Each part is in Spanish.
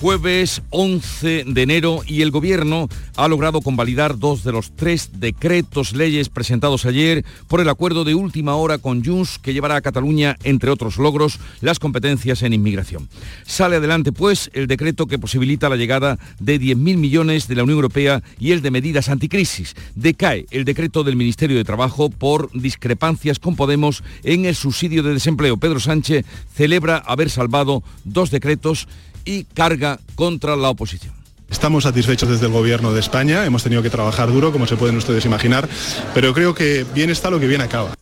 jueves 11 de enero y el Gobierno ha logrado convalidar dos de los tres decretos leyes presentados ayer por el acuerdo de última hora con Junts que llevará a Cataluña, entre otros logros, las competencias en inmigración. Sale adelante, pues, el decreto que posibilita la llegada de 10.000 millones de la Unión Europea y el de medidas anticrisis. Decae el decreto del Ministerio de Trabajo por discrepancias con Podemos en el subsidio de desempleo. Pedro Sánchez celebra haber salvado dos decretos y carga contra la oposición. Estamos satisfechos desde el Gobierno de España, hemos tenido que trabajar duro, como se pueden ustedes imaginar, pero creo que bien está lo que bien acaba.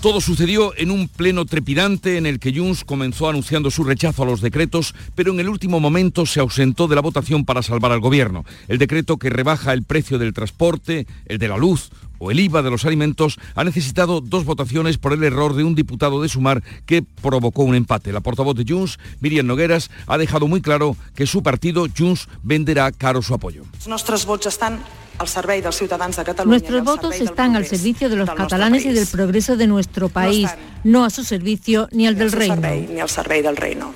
Todo sucedió en un pleno trepidante en el que Junts comenzó anunciando su rechazo a los decretos, pero en el último momento se ausentó de la votación para salvar al gobierno. El decreto que rebaja el precio del transporte, el de la luz o el IVA de los alimentos ha necesitado dos votaciones por el error de un diputado de Sumar que provocó un empate. La portavoz de Junts, Miriam Nogueras, ha dejado muy claro que su partido, Junts, venderá caro su apoyo. Están Nuestros votos están al servicio de los catalanes y del progreso de nuestro país, no a su servicio ni al del reino. Ni al del reino.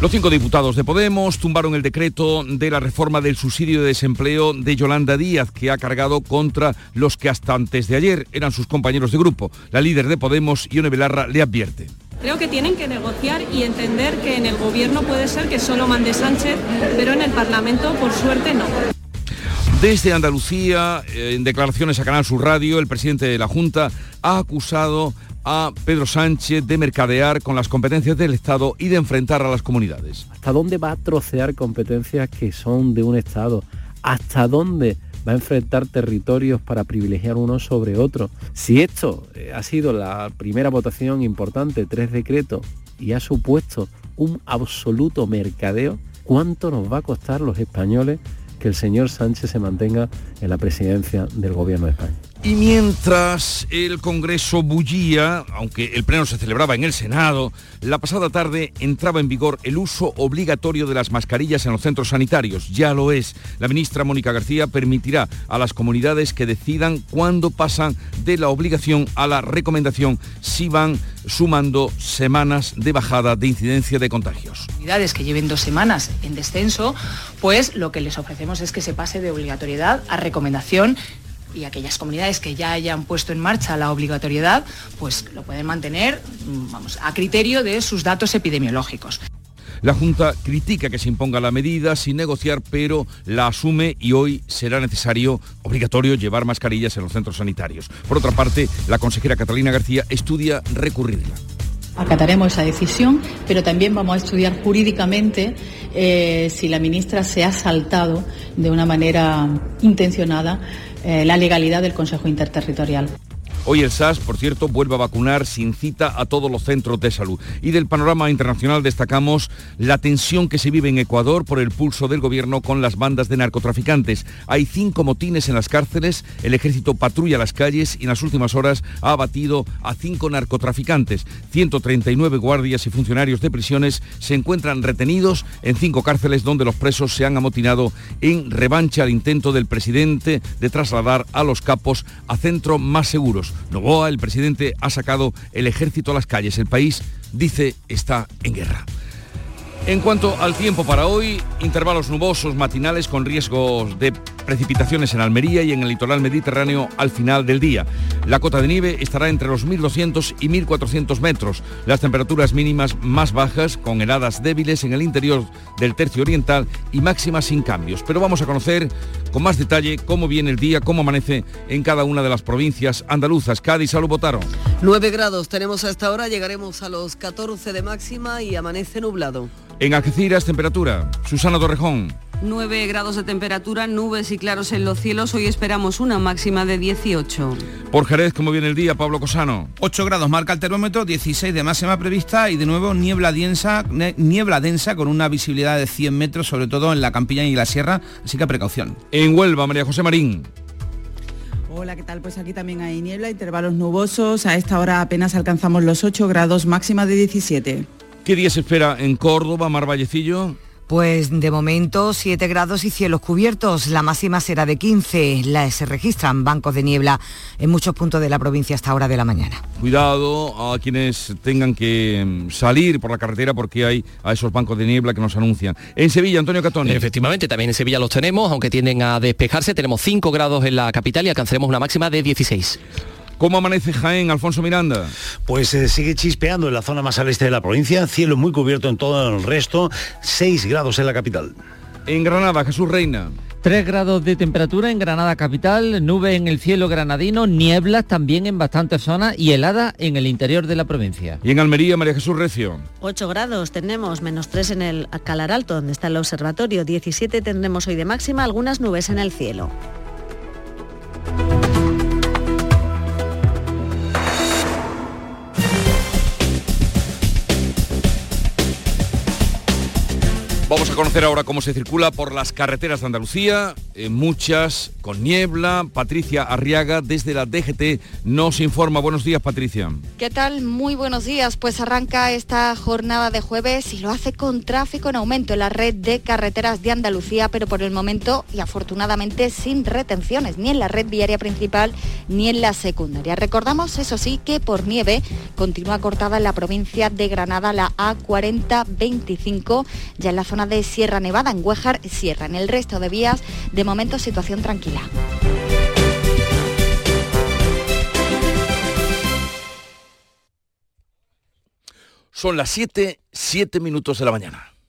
Los cinco diputados de Podemos tumbaron el decreto de la reforma del subsidio de desempleo de Yolanda Díaz, que ha cargado contra los que hasta antes de ayer eran sus compañeros de grupo. La líder de Podemos, Ione Belarra, le advierte. Creo que tienen que negociar y entender que en el gobierno puede ser que solo mande Sánchez, pero en el Parlamento, por suerte, no. Desde Andalucía, eh, en declaraciones a Canal Sur Radio, el presidente de la Junta ha acusado a Pedro Sánchez de mercadear con las competencias del Estado y de enfrentar a las comunidades. ¿Hasta dónde va a trocear competencias que son de un Estado? ¿Hasta dónde va a enfrentar territorios para privilegiar uno sobre otro? Si esto eh, ha sido la primera votación importante, tres decretos, y ha supuesto un absoluto mercadeo, ¿cuánto nos va a costar los españoles que el señor Sánchez se mantenga en la presidencia del Gobierno de España. Y mientras el Congreso bullía, aunque el pleno se celebraba en el Senado, la pasada tarde entraba en vigor el uso obligatorio de las mascarillas en los centros sanitarios. Ya lo es. La ministra Mónica García permitirá a las comunidades que decidan cuándo pasan de la obligación a la recomendación si van sumando semanas de bajada de incidencia de contagios. Comunidades que lleven dos semanas en descenso, pues lo que les ofrecemos es que se pase de obligatoriedad a recomendación y aquellas comunidades que ya hayan puesto en marcha la obligatoriedad, pues lo pueden mantener mm, vamos, a criterio de sus datos epidemiológicos. La Junta critica que se imponga la medida sin negociar, pero la asume y hoy será necesario, obligatorio, llevar mascarillas en los centros sanitarios. Por otra parte, la consejera Catalina García estudia recurrirla. Acataremos esa decisión, pero también vamos a estudiar jurídicamente eh, si la ministra se ha saltado de una manera intencionada eh, la legalidad del Consejo Interterritorial. Hoy el SAS, por cierto, vuelve a vacunar sin cita a todos los centros de salud. Y del panorama internacional destacamos la tensión que se vive en Ecuador por el pulso del gobierno con las bandas de narcotraficantes. Hay cinco motines en las cárceles, el ejército patrulla las calles y en las últimas horas ha abatido a cinco narcotraficantes. 139 guardias y funcionarios de prisiones se encuentran retenidos en cinco cárceles donde los presos se han amotinado en revancha al intento del presidente de trasladar a los capos a centros más seguros. Novoa, el presidente, ha sacado el ejército a las calles. El país, dice, está en guerra. En cuanto al tiempo para hoy, intervalos nubosos matinales con riesgos de precipitaciones en Almería y en el litoral mediterráneo al final del día. La cota de nieve estará entre los 1.200 y 1.400 metros. Las temperaturas mínimas más bajas, con heladas débiles en el interior del tercio oriental y máximas sin cambios. Pero vamos a conocer con más detalle cómo viene el día, cómo amanece en cada una de las provincias andaluzas. Cádiz, salud, votaron. 9 grados tenemos a esta hora, llegaremos a los 14 de máxima y amanece nublado. En Algeciras, temperatura. Susana Torrejón. 9 grados de temperatura, nubes y claros en los cielos. Hoy esperamos una máxima de 18. Por Jerez, ¿cómo viene el día, Pablo Cosano? 8 grados marca el termómetro, 16 de máxima prevista y de nuevo niebla densa, niebla densa con una visibilidad de 100 metros, sobre todo en la campiña y la sierra, así que precaución. En Huelva, María José Marín. Hola, ¿qué tal? Pues aquí también hay niebla, intervalos nubosos. A esta hora apenas alcanzamos los 8 grados, máxima de 17. ¿Qué día se espera en Córdoba, Mar Vallecillo? Pues de momento 7 grados y cielos cubiertos, la máxima será de 15, la, se registran bancos de niebla en muchos puntos de la provincia hasta hora de la mañana. Cuidado a quienes tengan que mm, salir por la carretera porque hay a esos bancos de niebla que nos anuncian. En Sevilla, Antonio Catón. Efectivamente, también en Sevilla los tenemos, aunque tienden a despejarse, tenemos 5 grados en la capital y alcanzaremos una máxima de 16. ¿Cómo amanece Jaén, Alfonso Miranda? Pues eh, sigue chispeando en la zona más al este de la provincia, cielo muy cubierto en todo el resto, 6 grados en la capital. En Granada, Jesús Reina. 3 grados de temperatura en Granada capital, nube en el cielo granadino, nieblas también en bastantes zonas y helada en el interior de la provincia. Y en Almería, María Jesús Recio. 8 grados tenemos, menos 3 en el Calar Alto, donde está el observatorio, 17 tendremos hoy de máxima, algunas nubes en el cielo. Conocer ahora cómo se circula por las carreteras de Andalucía, muchas con niebla. Patricia Arriaga desde la DGT nos informa. Buenos días, Patricia. ¿Qué tal? Muy buenos días. Pues arranca esta jornada de jueves y lo hace con tráfico en aumento en la red de carreteras de Andalucía, pero por el momento y afortunadamente sin retenciones, ni en la red viaria principal ni en la secundaria. Recordamos, eso sí, que por nieve continúa cortada en la provincia de Granada la A4025, ya en la zona de Sierra Nevada, en Huejar, Sierra. En el resto de vías, de momento situación tranquila. Son las 7, 7 minutos de la mañana.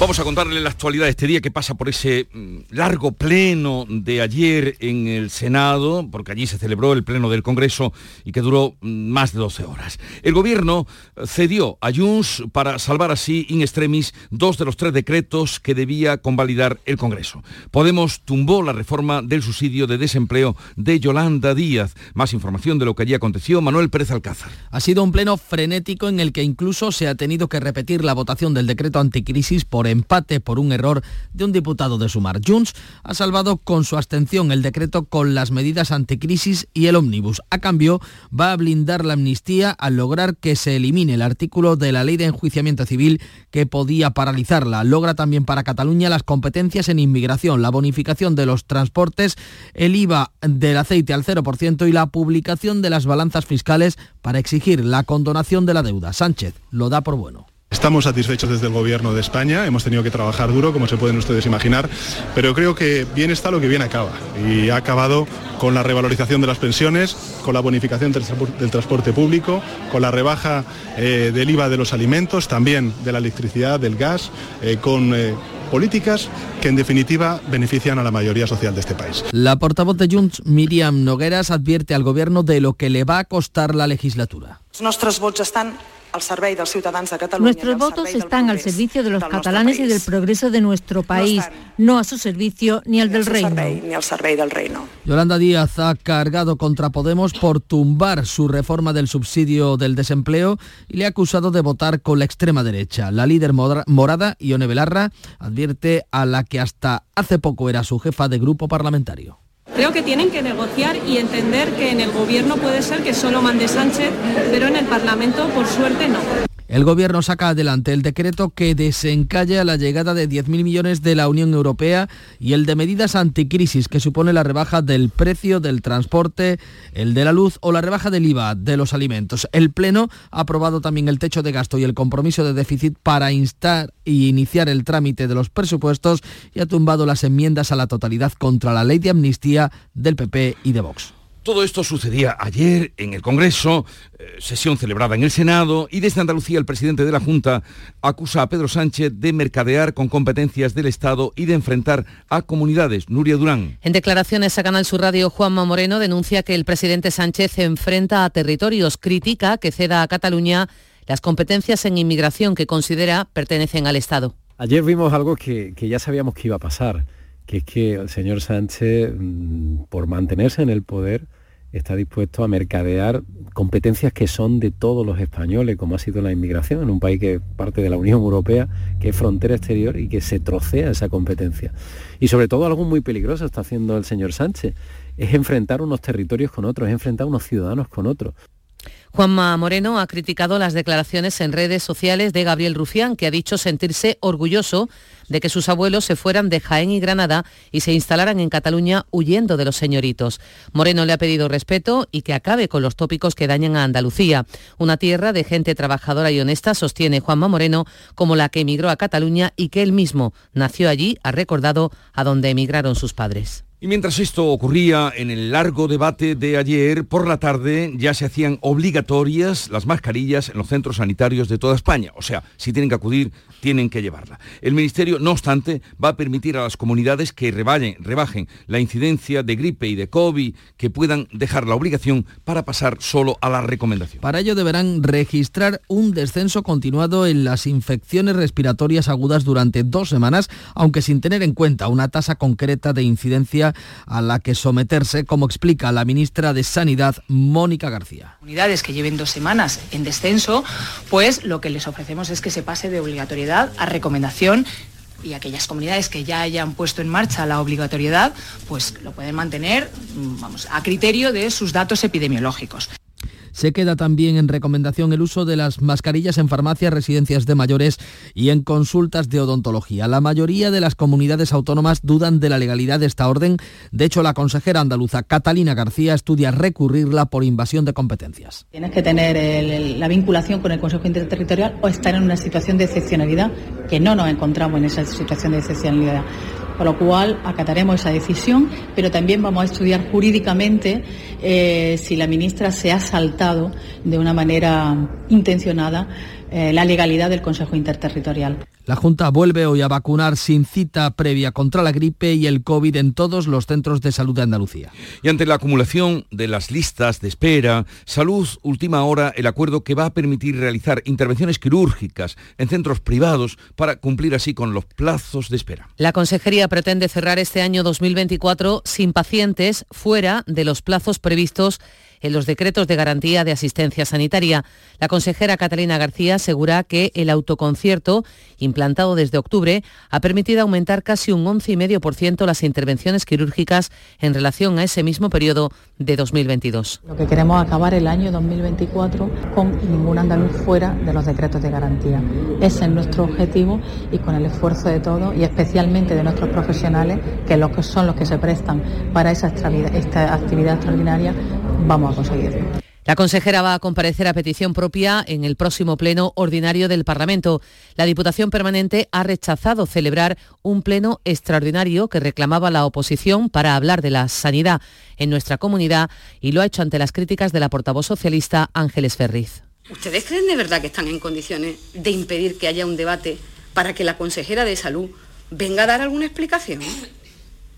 Vamos a contarle la actualidad de este día que pasa por ese mm, largo pleno de ayer en el Senado, porque allí se celebró el pleno del Congreso y que duró mm, más de 12 horas. El gobierno cedió a Junts para salvar así in extremis dos de los tres decretos que debía convalidar el Congreso. Podemos tumbó la reforma del subsidio de desempleo de Yolanda Díaz. Más información de lo que allí aconteció, Manuel Pérez Alcázar. Ha sido un pleno frenético en el que incluso se ha tenido que repetir la votación del decreto anticrisis por empate por un error de un diputado de Sumar. Junts ha salvado con su abstención el decreto con las medidas anticrisis y el ómnibus. A cambio, va a blindar la amnistía al lograr que se elimine el artículo de la ley de enjuiciamiento civil que podía paralizarla. Logra también para Cataluña las competencias en inmigración, la bonificación de los transportes, el IVA del aceite al 0% y la publicación de las balanzas fiscales para exigir la condonación de la deuda. Sánchez lo da por bueno. Estamos satisfechos desde el Gobierno de España, hemos tenido que trabajar duro, como se pueden ustedes imaginar, pero creo que bien está lo que bien acaba. Y ha acabado con la revalorización de las pensiones, con la bonificación del, transporte público, con la rebaja eh, del IVA de los alimentos, también de la electricidad, del gas, eh, con... Eh, políticas que en definitiva benefician a la mayoría social de este país. La portavoz de Junts, Miriam Nogueras, advierte al gobierno de lo que le va a costar la legislatura. Nuestros votos están Nuestros votos están al servicio de los catalanes y del progreso de nuestro país, no a su servicio ni al del reino. Yolanda Díaz ha cargado contra Podemos por tumbar su reforma del subsidio del desempleo y le ha acusado de votar con la extrema derecha. La líder morada, Ione Belarra, advierte a la que hasta hace poco era su jefa de grupo parlamentario. Creo que tienen que negociar y entender que en el gobierno puede ser que solo mande Sánchez, pero en el Parlamento, por suerte, no. El Gobierno saca adelante el decreto que desencalla la llegada de 10.000 millones de la Unión Europea y el de medidas anticrisis que supone la rebaja del precio del transporte, el de la luz o la rebaja del IVA de los alimentos. El Pleno ha aprobado también el techo de gasto y el compromiso de déficit para instar y iniciar el trámite de los presupuestos y ha tumbado las enmiendas a la totalidad contra la ley de amnistía del PP y de Vox. Todo esto sucedía ayer en el Congreso, eh, sesión celebrada en el Senado, y desde Andalucía el presidente de la Junta acusa a Pedro Sánchez de mercadear con competencias del Estado y de enfrentar a comunidades. Nuria Durán. En declaraciones a Canal Sur Radio, Juanma Moreno denuncia que el presidente Sánchez enfrenta a territorios, critica que ceda a Cataluña las competencias en inmigración que considera pertenecen al Estado. Ayer vimos algo que, que ya sabíamos que iba a pasar que es que el señor Sánchez, mm, por mantenerse en el poder, está dispuesto a mercadear competencias que son de todos los españoles, como ha sido la inmigración, en un país que es parte de la Unión Europea, que es frontera exterior y que se trocea esa competencia. Y sobre todo algo muy peligroso está haciendo el señor Sánchez, es enfrentar unos territorios con otros, es enfrentar unos ciudadanos con otros. Juanma Moreno ha criticado las declaraciones en redes sociales de Gabriel Rufián, que ha dicho sentirse orgulloso de que sus abuelos se fueran de Jaén y Granada y se instalaran en Cataluña huyendo de los señoritos. Moreno le ha pedido respeto y que acabe con los tópicos que dañan a Andalucía, una tierra de gente trabajadora y honesta, sostiene Juanma Moreno, como la que emigró a Cataluña y que él mismo nació allí, ha recordado a donde emigraron sus padres. Y mientras esto ocurría en el largo debate de ayer, por la tarde ya se hacían obligatorias las mascarillas en los centros sanitarios de toda España. O sea, si tienen que acudir, tienen que llevarla. El Ministerio, no obstante, va a permitir a las comunidades que rebajen, la incidencia de gripe y de COVID, que puedan dejar la obligación para pasar solo a la recomendación. Para ello deberán registrar un descenso continuado en las infecciones respiratorias agudas durante dos semanas, aunque sin tener en cuenta una tasa concreta de incidencia a la que someterse, como explica la ministra de Sanidad, Mónica García. Unidades que lleven dos semanas en descenso, pues lo que les ofrecemos es que se pase de obligatoriedad a recomendación y aquellas comunidades que ya hayan puesto en marcha la obligatoriedad, pues lo pueden mantener mm, vamos, a criterio de sus datos epidemiológicos. Se queda también en recomendación el uso de las mascarillas en farmacias, residencias de mayores y en consultas de odontología. La mayoría de las comunidades autónomas dudan de la legalidad de esta orden. De hecho, la consejera andaluza Catalina García estudia recurrirla por invasión de competencias. Tienes que tener la vinculación con el Consejo Interterritorial o estar en una situación de excepcionalidad, que no nos encontramos en esa situación de excepcionalidad con lo cual acataremos esa decisión, pero también vamos a estudiar jurídicamente eh, si la ministra se ha saltado de una manera intencionada eh, la legalidad del Consejo Interterritorial. La Junta vuelve hoy a vacunar sin cita previa contra la gripe y el COVID en todos los centros de salud de Andalucía. Y ante la acumulación de las listas de espera, Salud última hora el acuerdo que va a permitir realizar intervenciones quirúrgicas en centros privados para cumplir así con los plazos de espera. La Consejería pretende cerrar este año 2024 sin pacientes fuera de los plazos previstos en los decretos de garantía de asistencia sanitaria. La consejera Catalina García asegura que el autoconcierto, implantado desde octubre, ha permitido aumentar casi un 11,5% las intervenciones quirúrgicas en relación a ese mismo periodo de 2022. Lo que queremos acabar el año 2024 con ningún andaluz fuera de los decretos de garantía. Ese es nuestro objetivo y con el esfuerzo de todos y especialmente de nuestros profesionales, que son los que se prestan para esa actividad extraordinaria, vamos a conseguirlo. La consejera va a comparecer a petición propia en el próximo pleno ordinario del Parlamento. La Diputación Permanente ha rechazado celebrar un pleno extraordinario que reclamaba la oposición para hablar de la sanidad en nuestra comunidad y lo ha hecho ante las críticas de la portavoz socialista Ángeles Ferriz. ¿Ustedes creen de verdad que están en condiciones de impedir que haya un debate para que la consejera de salud venga a dar alguna explicación?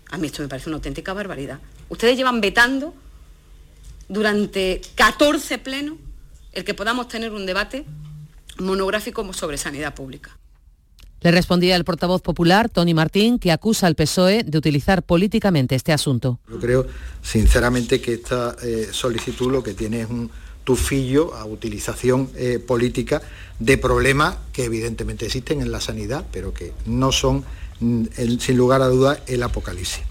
A mí esto me parece una auténtica barbaridad. Ustedes llevan vetando durante 14 plenos el que podamos tener un debate monográfico sobre sanidad pública. Le respondía el portavoz popular, Tony Martín, que acusa al PSOE de utilizar políticamente este asunto. Yo creo, sinceramente, que esta eh, solicitud lo que tiene es un tufillo a utilización eh, política de problemas que evidentemente existen en la sanidad, pero que no son, mm, sin lugar a dudas, el apocalipsis.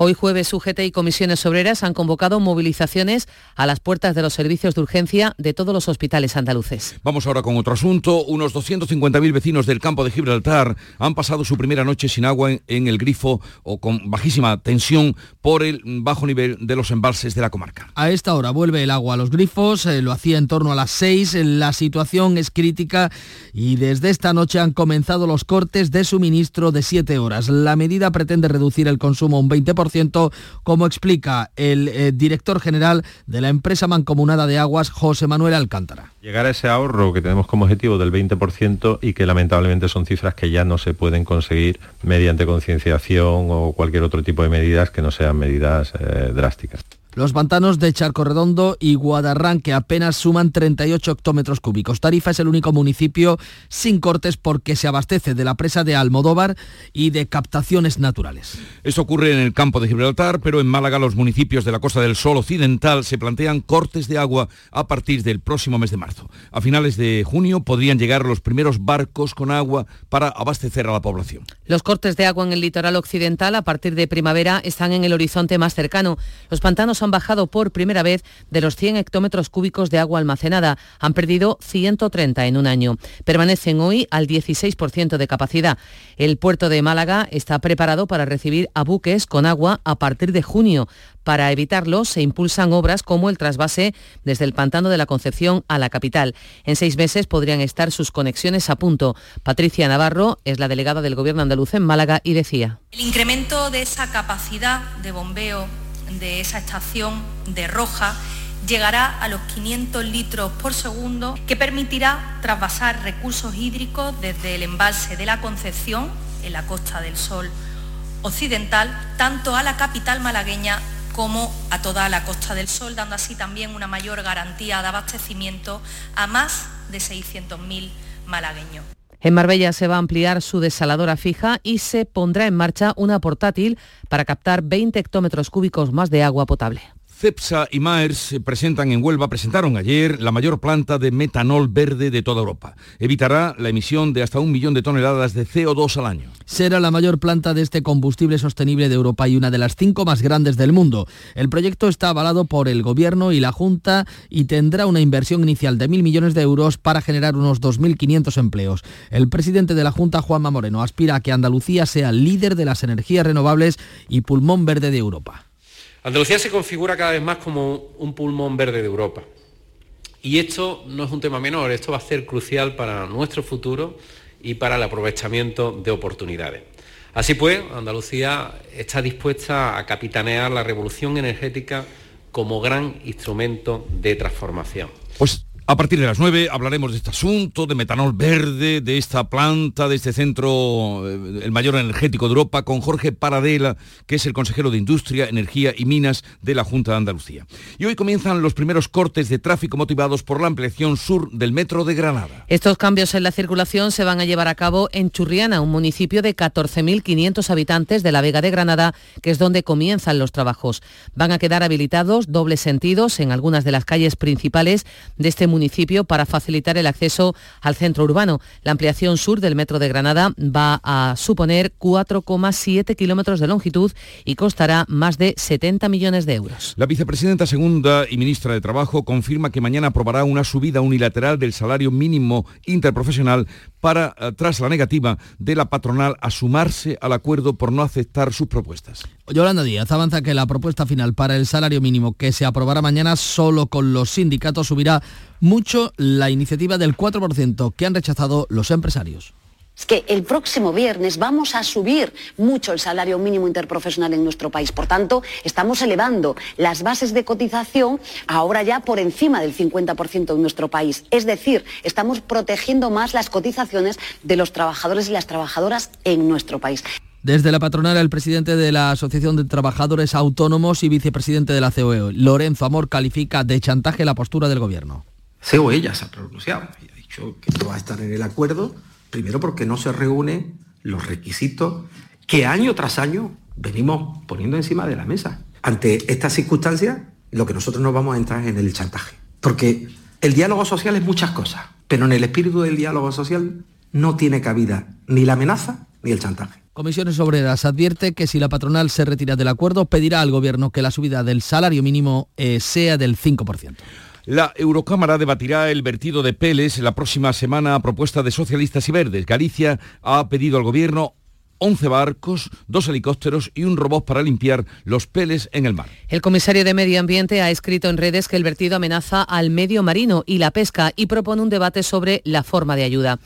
Hoy jueves UGT y comisiones obreras han convocado movilizaciones a las puertas de los servicios de urgencia de todos los hospitales andaluces. Vamos ahora con otro asunto. Unos 250.000 vecinos del campo de Gibraltar han pasado su primera noche sin agua en, el grifo o con bajísima tensión por el bajo nivel de los embalses de la comarca. A esta hora vuelve el agua a los grifos, eh, lo hacía en torno a las 6, la situación es crítica y desde esta noche han comenzado los cortes de suministro de 7 horas. La medida pretende reducir el consumo un 20% como explica el eh, director general de la empresa mancomunada de aguas, José Manuel Alcántara. Llegar a ese ahorro que tenemos como objetivo del 20% y que lamentablemente son cifras que ya no se pueden conseguir mediante concienciación o cualquier otro tipo de medidas que no sean medidas eh, drásticas. Los pantanos de Charco Redondo y Guadarrán, que apenas suman 38 hectómetros cúbicos. Tarifa es el único municipio sin cortes porque se abastece de la presa de Almodóvar y de captaciones naturales. Esto ocurre en el campo de Gibraltar, pero en Málaga los municipios de la Costa del Sol Occidental se plantean cortes de agua a partir del próximo mes de marzo. A finales de junio podrían llegar los primeros barcos con agua para abastecer a la población. Los cortes de agua en el litoral occidental a partir de primavera están en el horizonte más cercano. Los pantanos han bajado por primera vez de los 100 hectómetros cúbicos de agua almacenada. Han perdido 130 en un año. Permanecen hoy al 16% de capacidad. El puerto de Málaga está preparado para recibir a buques con agua a partir de junio. Para evitarlo, se impulsan obras como el trasvase desde el pantano de la Concepción a la capital. En seis meses podrían estar sus conexiones a punto. Patricia Navarro es la delegada del Gobierno andaluz en Málaga y decía. El incremento de esa capacidad de bombeo de esa estación de Roja llegará a los 500 litros por segundo, que permitirá trasvasar recursos hídricos desde el embalse de la Concepción, en la Costa del Sol occidental, tanto a la capital malagueña como a toda la Costa del Sol, dando así también una mayor garantía de abastecimiento a más de 600.000 malagueños. En Marbella se va a ampliar su desaladora fija y se pondrá en marcha una portátil para captar 20 hectómetros cúbicos más de agua potable. CEPSA y Maers presentan en Huelva, presentaron ayer la mayor planta de metanol verde de toda Europa. Evitará la emisión de hasta un millón de toneladas de CO2 al año. Será la mayor planta de este combustible sostenible de Europa y una de las cinco más grandes del mundo. El proyecto está avalado por el Gobierno y la Junta y tendrá una inversión inicial de mil millones de euros para generar unos 2.500 empleos. El presidente de la Junta, Juanma Moreno, aspira a que Andalucía sea líder de las energías renovables y pulmón verde de Europa. Andalucía se configura cada vez más como un pulmón verde de Europa. Y esto no es un tema menor, esto va a ser crucial para nuestro futuro y para el aprovechamiento de oportunidades. Así pues, Andalucía está dispuesta a capitanear la revolución energética como gran instrumento de transformación. Pues a partir de las 9 hablaremos de este asunto, de metanol verde, de esta planta, de este centro, eh, el mayor energético de Europa, con Jorge Paradela, que es el consejero de Industria, Energía y Minas de la Junta de Andalucía. Y hoy comienzan los primeros cortes de tráfico motivados por la ampliación sur del metro de Granada. Estos cambios en la circulación se van a llevar a cabo en Churriana, un municipio de 14.500 habitantes de la Vega de Granada, que es donde comienzan los trabajos. Van a quedar habilitados dobles sentidos en algunas de las calles principales de este municipio municipio para facilitar el acceso al centro urbano. La ampliación sur del metro de Granada va a suponer 4,7 kilómetros de longitud y costará más de 70 millones de euros. La vicepresidenta segunda y ministra de Trabajo confirma que mañana aprobará una subida unilateral del salario mínimo interprofesional para, eh, tras la negativa de la patronal a sumarse al acuerdo por no aceptar sus propuestas. Yolanda Díaz avanza que la propuesta final para el salario mínimo que se aprobará mañana solo con los sindicatos subirá mucho la iniciativa del 4% que han rechazado los empresarios es que el próximo viernes vamos a subir mucho el salario mínimo interprofesional en nuestro país. Por tanto, estamos elevando las bases de cotización ahora ya por encima del 50% en nuestro país. Es decir, estamos protegiendo más las cotizaciones de los trabajadores y las trabajadoras en nuestro país. Desde la patronal, el presidente de la Asociación de Trabajadores Autónomos y vicepresidente de la COE, Lorenzo Amor, califica de chantaje la postura del gobierno. COE ya se ha pronunciado y ha dicho que no va a estar en el acuerdo Primero porque no se reúnen los requisitos que año tras año venimos poniendo encima de la mesa. Ante estas circunstancias, lo que nosotros no vamos a entrar es en el chantaje. Porque el diálogo social es muchas cosas, pero en el espíritu del diálogo social no tiene cabida ni la amenaza ni el chantaje. Comisiones Obreras advierte que si la patronal se retira del acuerdo, pedirá al Gobierno que la subida del salario mínimo eh, sea del 5%. La Eurocámara debatirá el vertido de peles la próxima semana a propuesta de socialistas y verdes. Galicia ha pedido al Gobierno 11 barcos, dos helicópteros y un robot para limpiar los peles en el mar. El comisario de Medio Ambiente ha escrito en redes que el vertido amenaza al medio marino y la pesca y propone un debate sobre la forma de ayuda.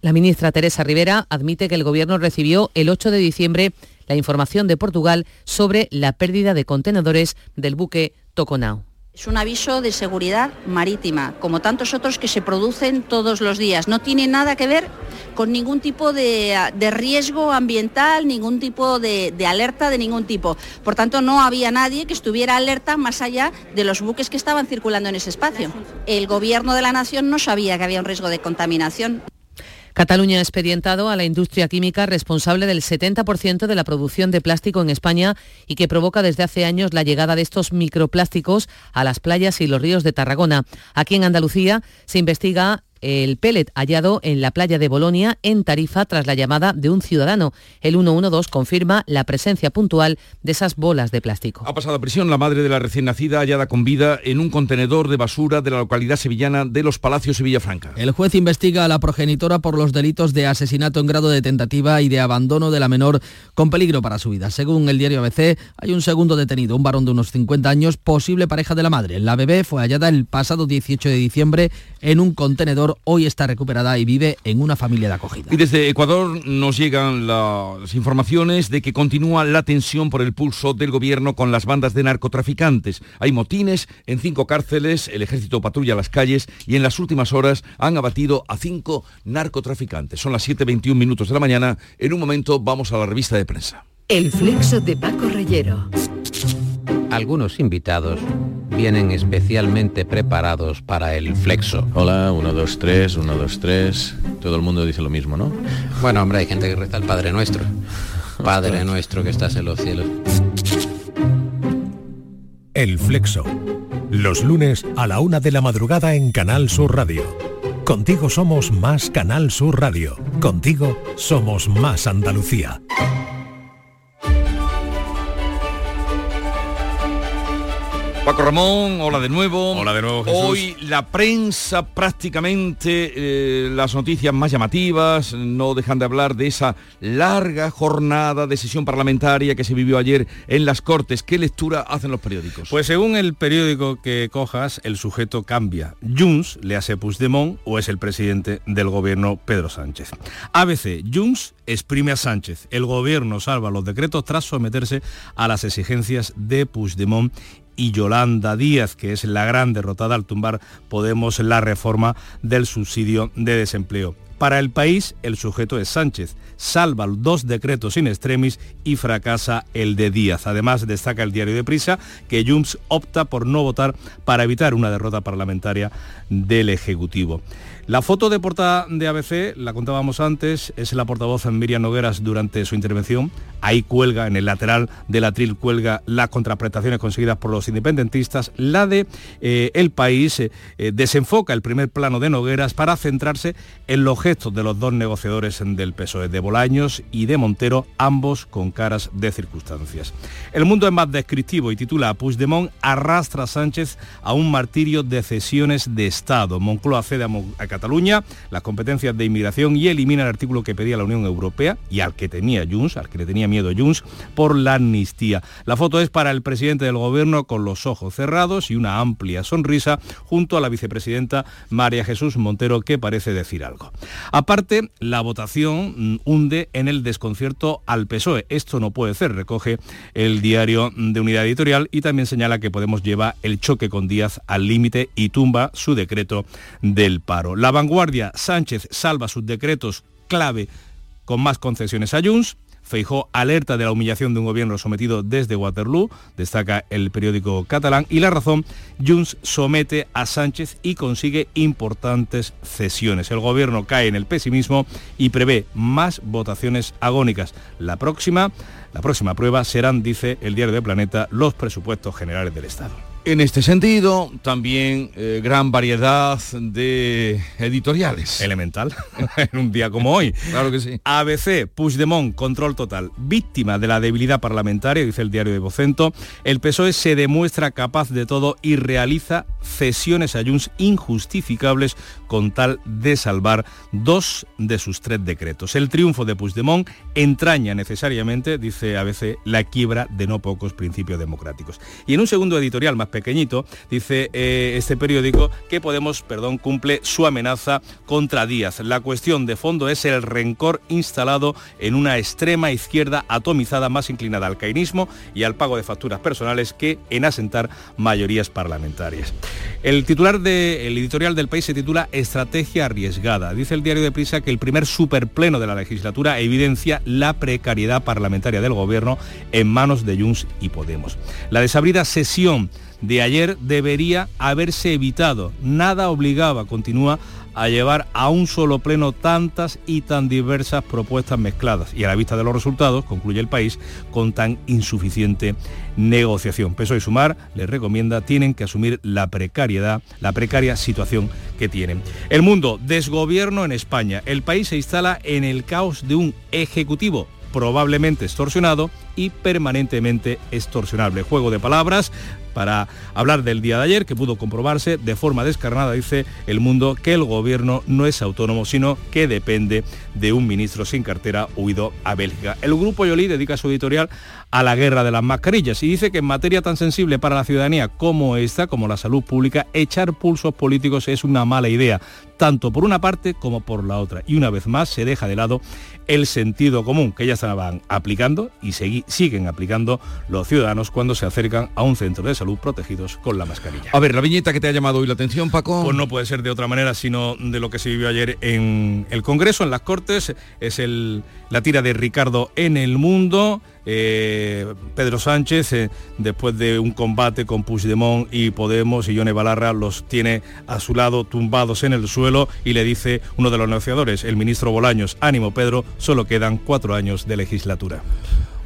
La ministra Teresa Rivera admite que el Gobierno recibió el 8 de diciembre la información de Portugal sobre la pérdida de contenedores del buque Toconao. Es un aviso de seguridad marítima, como tantos otros que se producen todos los días. No tiene nada que ver con ningún tipo de, de riesgo ambiental, ningún tipo de, de, alerta de ningún tipo. Por tanto, no había nadie que estuviera alerta más allá de los buques que estaban circulando en ese espacio. El Gobierno de la Nación no sabía que había un riesgo de contaminación. Cataluña ha expedientado a la industria química responsable del 70% de la producción de plástico en España y que provoca desde hace años la llegada de estos microplásticos a las playas y los ríos de Tarragona. Aquí en Andalucía se investiga el pellet hallado en la playa de Bolonia, en Tarifa, tras la llamada de un ciudadano. El 112 confirma la presencia puntual de esas bolas de plástico. Ha pasado a prisión la madre de la recién nacida hallada con vida en un contenedor de basura de la localidad sevillana de Los Palacios y Villafranca. El juez investiga a la progenitora por los delitos de asesinato en grado de tentativa y de abandono de la menor con peligro para su vida. Según el diario ABC, hay un segundo detenido, un varón de unos 50 años, posible pareja de la madre. La bebé fue hallada el pasado 18 de diciembre en un contenedor hoy está recuperada y vive en una familia de acogida. Y desde Ecuador nos llegan las informaciones de que continúa la tensión por el pulso del gobierno con las bandas de narcotraficantes. Hay motines en cinco cárceles, el ejército patrulla las calles y en las últimas horas han abatido a cinco narcotraficantes. Son las 7.21 minutos de la mañana. En un momento vamos a la revista de prensa. El flexo de Paco Reyero. Algunos invitados vienen especialmente preparados para el flexo. Hola, 1, 2, 3, 1, 2, 3. Todo el mundo dice lo mismo, ¿no? Bueno, hombre, hay gente que reza el Padre Nuestro. Padre Nuestro que estás en los cielos. El flexo. Los lunes a la una de la madrugada en Canal Sur Radio. Contigo somos más Canal Sur Radio. Contigo somos más Andalucía. Paco Ramón, hola de nuevo. Hola de nuevo, Jesús. Hoy la prensa prácticamente, eh, las noticias más llamativas, no dejan de hablar de esa larga jornada de sesión parlamentaria que se vivió ayer en las Cortes. ¿Qué lectura hacen los periódicos? Pues según el periódico que cojas, el sujeto cambia. Junts le hace Puigdemont o es el presidente del gobierno Pedro Sánchez. ABC, Junts exprime a Sánchez. El gobierno salva los decretos tras someterse a las exigencias de Puigdemont y Yolanda Díaz, que es la gran derrotada al tumbar Podemos la reforma del subsidio de desempleo. Para el país, el sujeto es Sánchez. Salva dos decretos in extremis y fracasa el de Díaz. Además, destaca el diario de Prisa que Junts opta por no votar para evitar una derrota parlamentaria del Ejecutivo. La foto de portada de ABC, la contábamos antes, es la portavoz Miriam Nogueras durante su intervención. Ahí cuelga, en el lateral del atril cuelga las contraprestaciones conseguidas por los independentistas. La de eh, El País eh, desenfoca el primer plano de Nogueras para centrarse en los gestos de los dos negociadores del PSOE, de Bolaños y de Montero, ambos con caras de circunstancias. El mundo es más descriptivo y titula Puigdemont arrastra a Sánchez a un martirio de cesiones de Estado. Moncloa cede a, a Cataluña las competencias de inmigración y elimina el artículo que pedía la Unión Europea y al que tenía Junts, al que le tenía miedo Junts, por la amnistía. La foto es para el presidente del gobierno con los ojos cerrados y una amplia sonrisa junto a la vicepresidenta María Jesús Montero que parece decir algo. Aparte, la votación hunde en el desconcierto al PSOE. Esto no puede ser, recoge el diario de Unidad Editorial y también señala que Podemos lleva el choque con Díaz al límite y tumba su decreto del paro. La vanguardia, Sánchez salva sus decretos clave con más concesiones a Junts. Feijó alerta de la humillación de un gobierno sometido desde Waterloo, destaca el periódico catalán, y la razón, Junts somete a Sánchez y consigue importantes cesiones. El gobierno cae en el pesimismo y prevé más votaciones agónicas. La próxima, la próxima prueba serán, dice el diario de Planeta, los presupuestos generales del Estado. En este sentido, también eh, gran variedad de editoriales. Elemental, en un día como hoy. Claro que sí. ABC, Puigdemont, control total. Víctima de la debilidad parlamentaria, dice el diario de Vocento, el PSOE se demuestra capaz de todo y realiza cesiones a Junts injustificables con tal de salvar dos de sus tres decretos. El triunfo de Puigdemont entraña necesariamente, dice ABC, la quiebra de no pocos principios democráticos. Y en un segundo editorial más pequeñito, dice eh, este periódico que Podemos, perdón, cumple su amenaza contra Díaz. La cuestión de fondo es el rencor instalado en una extrema izquierda atomizada más inclinada al cainismo y al pago de facturas personales que en asentar mayorías parlamentarias. El titular del editorial del país se titula Estrategia arriesgada. Dice el diario de Prisa que el primer superpleno de la legislatura evidencia la precariedad parlamentaria del gobierno en manos de Junts y Podemos. La desabrida sesión de ayer debería haberse evitado. Nada obligaba, continúa, a llevar a un solo pleno tantas y tan diversas propuestas mezcladas y a la vista de los resultados, concluye el país, con tan insuficiente negociación. Peso y Sumar les recomienda tienen que asumir la precariedad, la precaria situación que tienen. El mundo, desgobierno en España. El país se instala en el caos de un ejecutivo probablemente extorsionado y permanentemente extorsionable. Juego de palabras para hablar del día de ayer, que pudo comprobarse de forma descarnada, dice el mundo, que el gobierno no es autónomo, sino que depende de un ministro sin cartera huido a Bélgica. El grupo Yoli dedica su editorial a la guerra de las mascarillas y dice que en materia tan sensible para la ciudadanía como esta, como la salud pública, echar pulsos políticos es una mala idea, tanto por una parte como por la otra. Y una vez más se deja de lado el sentido común que ya estaban aplicando y siguen aplicando los ciudadanos cuando se acercan a un centro de salud protegidos con la mascarilla. A ver, la viñeta que te ha llamado hoy la atención, Paco. Pues no puede ser de otra manera sino de lo que se vivió ayer en el Congreso, en las Cortes. Es el, la tira de Ricardo en el mundo. Eh, Pedro Sánchez, eh, después de un combate con Puigdemont y Podemos y Yone Balarra, los tiene a su lado tumbados en el suelo y le dice uno de los negociadores, el ministro Bolaños, ánimo Pedro, solo quedan cuatro años de legislatura.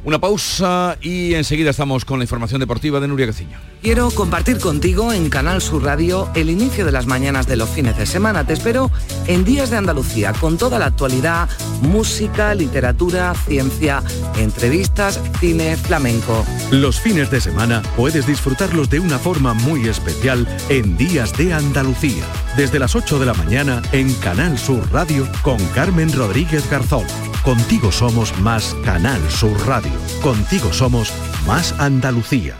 Una pausa y enseguida estamos con la información deportiva de Nuria Gaciño. Quiero compartir contigo en Canal Sur Radio el inicio de las mañanas de los fines de semana. Te espero en Días de Andalucía con toda la actualidad, música, literatura, ciencia, entrevistas, cine, flamenco. Los fines de semana puedes disfrutarlos de una forma muy especial en Días de Andalucía. Desde las 8 de la mañana en Canal Sur Radio con Carmen Rodríguez Garzón. Contigo somos más Canal Sur Radio. Contigo somos más Andalucía.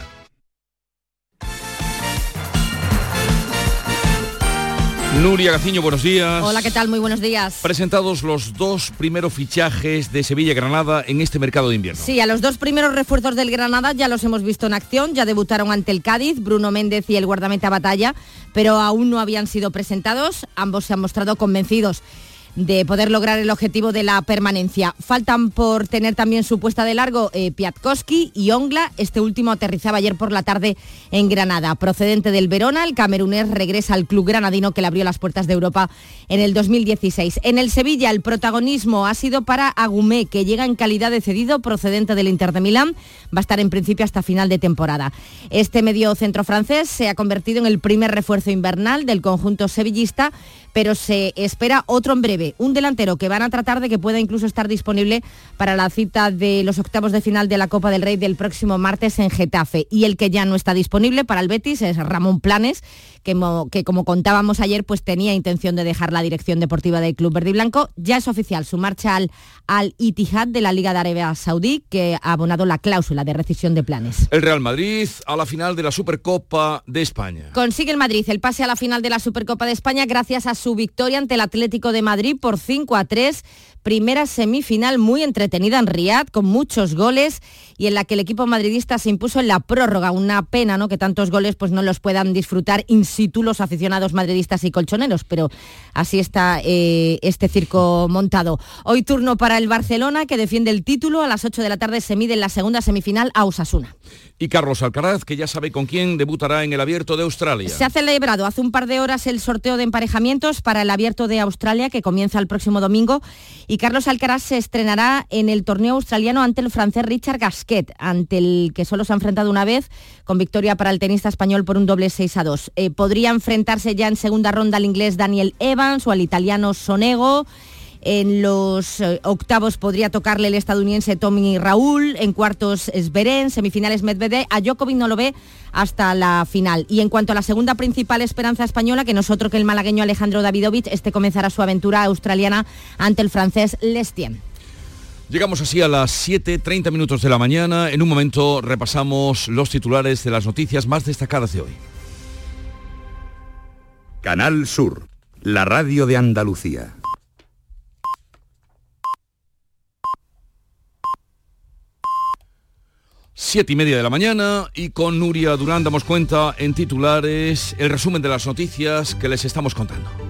Nuria Gaciño, buenos días. Hola, ¿qué tal? Muy buenos días. Presentados los dos primeros fichajes de Sevilla y Granada en este mercado de invierno. Sí, a los dos primeros refuerzos del Granada ya los hemos visto en acción, ya debutaron ante el Cádiz, Bruno Méndez y el guardameta Batalla, pero aún no habían sido presentados, ambos se han mostrado convencidos de poder lograr el objetivo de la permanencia. Faltan por tener también su puesta de largo eh, Piatkowski y Ongla. Este último aterrizaba ayer por la tarde en Granada. Procedente del Verona, el camerunés regresa al club granadino que le abrió las puertas de Europa en el 2016. En el Sevilla el protagonismo ha sido para Agumé, que llega en calidad de cedido procedente del Inter de Milán. Va a estar en principio hasta final de temporada. Este medio centro francés se ha convertido en el primer refuerzo invernal del conjunto sevillista pero se espera otro en breve, un delantero que van a tratar de que pueda incluso estar disponible para la cita de los octavos de final de la Copa del Rey del próximo martes en Getafe. Y el que ya no está disponible para el Betis es Ramón Planes, que, como contábamos ayer, pues tenía intención de dejar la dirección deportiva del Club Verde y Blanco. Ya es oficial su marcha al, al Itihad de la Liga de Arabia Saudí, que ha abonado la cláusula de rescisión de planes. El Real Madrid a la final de la Supercopa de España. Consigue el Madrid el pase a la final de la Supercopa de España gracias a su victoria ante el Atlético de Madrid por 5 a 3 primera semifinal muy entretenida en Riad, con muchos goles y en la que el equipo madridista se impuso en la prórroga. Una pena ¿no? que tantos goles pues, no los puedan disfrutar in situ los aficionados madridistas y colchoneros, pero así está eh, este circo montado. Hoy turno para el Barcelona, que defiende el título. A las 8 de la tarde se mide en la segunda semifinal a Osasuna. Y Carlos Alcaraz, que ya sabe con quién debutará en el Abierto de Australia. Se ha celebrado hace un par de horas el sorteo de emparejamientos para el Abierto de Australia, que comienza el próximo domingo y Carlos Alcaraz se estrenará en el torneo australiano ante el francés Richard Gasquet. Ante el que solo se ha enfrentado una vez, con victoria para el tenista español por un doble 6 a 2. Eh, podría enfrentarse ya en segunda ronda al inglés Daniel Evans o al italiano Sonego. En los eh, octavos podría tocarle el estadounidense Tommy Raúl, en cuartos Sberen, semifinales Medvedev, a Djokovic no lo ve hasta la final. Y en cuanto a la segunda principal esperanza española, que nosotros que el malagueño Alejandro Davidovich, este comenzará su aventura australiana ante el francés Lestien. Llegamos así a las 7.30 minutos de la mañana. En un momento repasamos los titulares de las noticias más destacadas de hoy. Canal Sur, la radio de Andalucía. Siete y media de la mañana y con Nuria Durán damos cuenta en titulares el resumen de las noticias que les estamos contando.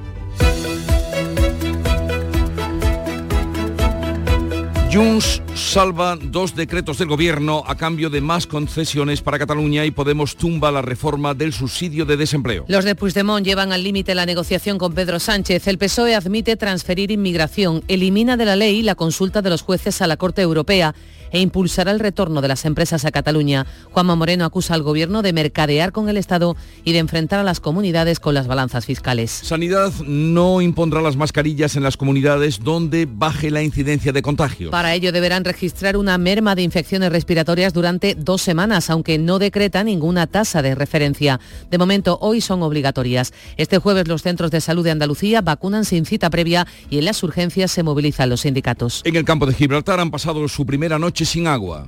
Junts salva dos decretos del gobierno a cambio de más concesiones para Cataluña y Podemos tumba la reforma del subsidio de desempleo. Los de Puigdemont llevan al límite la negociación con Pedro Sánchez. El PSOE admite transferir inmigración, elimina de la ley la consulta de los jueces a la Corte Europea e impulsará el retorno de las empresas a Cataluña. Juanma Moreno acusa al Gobierno de mercadear con el Estado y de enfrentar a las comunidades con las balanzas fiscales. Sanidad no impondrá las mascarillas en las comunidades donde baje la incidencia de contagio. Para ello deberán registrar una merma de infecciones respiratorias durante dos semanas, aunque no decreta ninguna tasa de referencia. De momento, hoy son obligatorias. Este jueves los centros de salud de Andalucía vacunan sin cita previa y en las urgencias se movilizan los sindicatos. En el campo de Gibraltar han pasado su primera noche sin agua.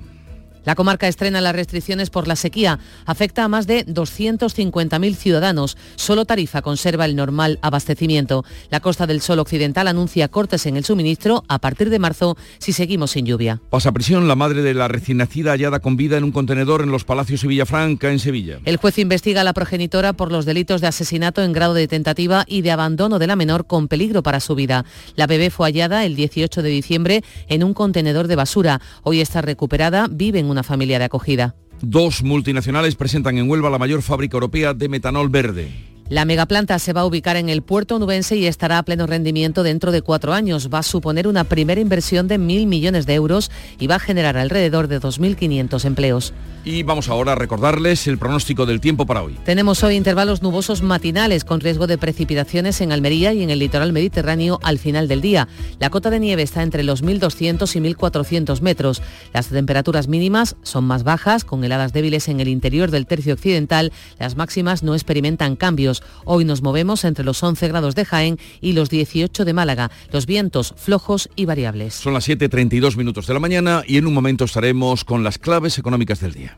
La comarca estrena las restricciones por la sequía. Afecta a más de 250.000 ciudadanos. Solo Tarifa conserva el normal abastecimiento. La Costa del Sol Occidental anuncia cortes en el suministro a partir de marzo si seguimos sin lluvia. Pasa prisión la madre de la recién nacida hallada con vida en un contenedor en los Palacios de Villafranca, en Sevilla. El juez investiga a la progenitora por los delitos de asesinato en grado de tentativa y de abandono de la menor con peligro para su vida. La bebé fue hallada el 18 de diciembre en un contenedor de basura. Hoy está recuperada, vive en una familia de acogida. Dos multinacionales presentan en Huelva la mayor fábrica europea de metanol verde. La megaplanta se va a ubicar en el puerto nubense y estará a pleno rendimiento dentro de cuatro años. Va a suponer una primera inversión de mil millones de euros y va a generar alrededor de 2.500 empleos. Y vamos ahora a recordarles el pronóstico del tiempo para hoy. Tenemos hoy intervalos nubosos matinales con riesgo de precipitaciones en Almería y en el litoral mediterráneo al final del día. La cota de nieve está entre los 1.200 y 1.400 metros. Las temperaturas mínimas son más bajas, con heladas débiles en el interior del tercio occidental. Las máximas no experimentan cambios. Hoy nos movemos entre los 11 grados de Jaén y los 18 de Málaga. Los vientos flojos y variables. Son las 7.32 minutos de la mañana y en un momento estaremos con las claves económicas del día.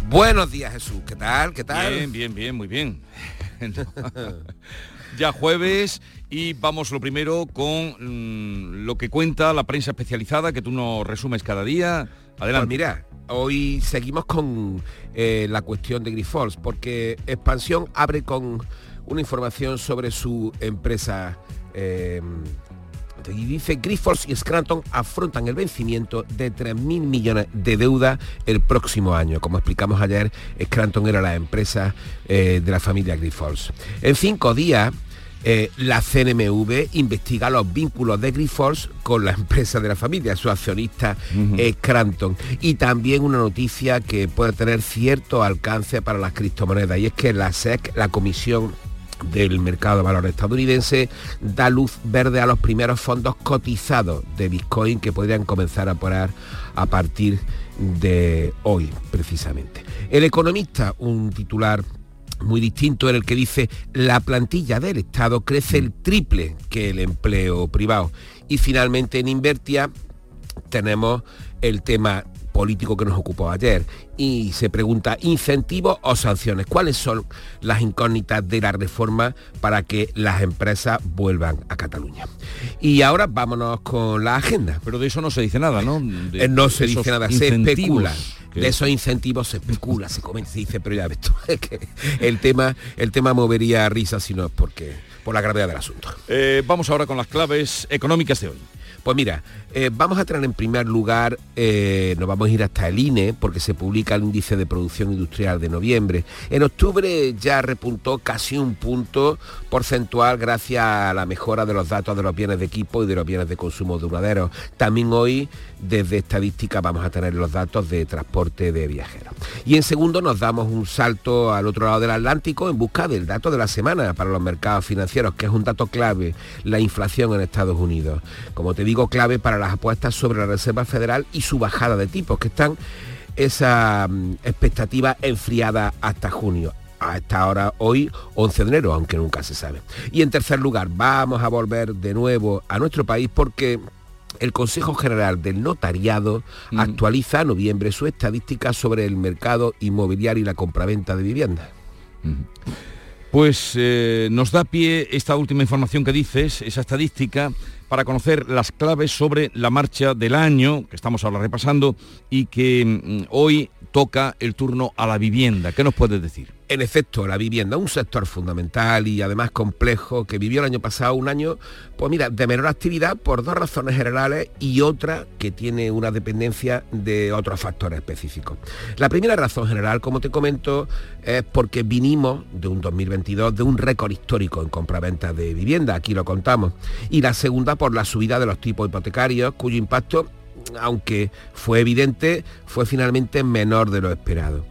Buenos días, Jesús. ¿Qué tal? ¿Qué tal? Bien, bien, bien, muy bien. ya jueves y vamos lo primero con mm, lo que cuenta la prensa especializada que tú nos resumes cada día. Adelante. Pues mira, hoy seguimos con eh, la cuestión de Grifols porque Expansión abre con una información sobre su empresa. eh, y dice Grifols y Scranton afrontan el vencimiento de 3.000 millones de deuda el próximo año. Como explicamos ayer, Scranton era la empresa eh, de la familia Grifols. En cinco días, eh, la CNMV investiga los vínculos de Grifols con la empresa de la familia, su accionista eh, Scranton. Y también una noticia que puede tener cierto alcance para las criptomonedas, y es que la SEC, la Comisión del mercado de valores estadounidense da luz verde a los primeros fondos cotizados de Bitcoin que podrían comenzar a operar a partir de hoy precisamente. El economista, un titular muy distinto en el que dice la plantilla del Estado crece el triple que el empleo privado. Y finalmente en Invertia tenemos el tema político que nos ocupó ayer y se pregunta incentivos o sanciones. ¿Cuáles son las incógnitas de la reforma para que las empresas vuelvan a Cataluña? Y ahora vámonos con la agenda. Pero de eso no se dice nada, ¿no? Eh, no se dice nada, se especula. De esos incentivos se especula, se comenta, se dice, pero ya ves tú, es que el tema, el tema movería risa si no es porque por la gravedad del asunto. Eh, vamos ahora con las claves económicas de hoy. Pues mira, eh, vamos a tener en primer lugar, eh, nos vamos a ir hasta el INE porque se publica el índice de producción industrial de noviembre. En octubre ya repuntó casi un punto porcentual gracias a la mejora de los datos de los bienes de equipo y de los bienes de consumo duradero. También hoy desde estadística vamos a tener los datos de transporte de viajeros. Y en segundo nos damos un salto al otro lado del Atlántico en busca del dato de la semana para los mercados financieros, que es un dato clave, la inflación en Estados Unidos. Como te digo, clave para las apuestas sobre la Reserva Federal y su bajada de tipos, que están esa mm, expectativa enfriada hasta junio a esta hora hoy 11 de enero, aunque nunca se sabe. Y en tercer lugar, vamos a volver de nuevo a nuestro país porque el Consejo General del Notariado actualiza a noviembre su estadística sobre el mercado inmobiliario y la compraventa de viviendas. Pues eh, nos da pie esta última información que dices, esa estadística, para conocer las claves sobre la marcha del año, que estamos ahora repasando, y que mm, hoy toca el turno a la vivienda. ¿Qué nos puedes decir? En efecto, la vivienda, un sector fundamental y además complejo que vivió el año pasado un año, pues mira, de menor actividad por dos razones generales y otra que tiene una dependencia de otros factores específicos. La primera razón general, como te comento, es porque vinimos de un 2022 de un récord histórico en compraventa de vivienda, aquí lo contamos. Y la segunda por la subida de los tipos hipotecarios, cuyo impacto aunque fue evidente, fue finalmente menor de lo esperado.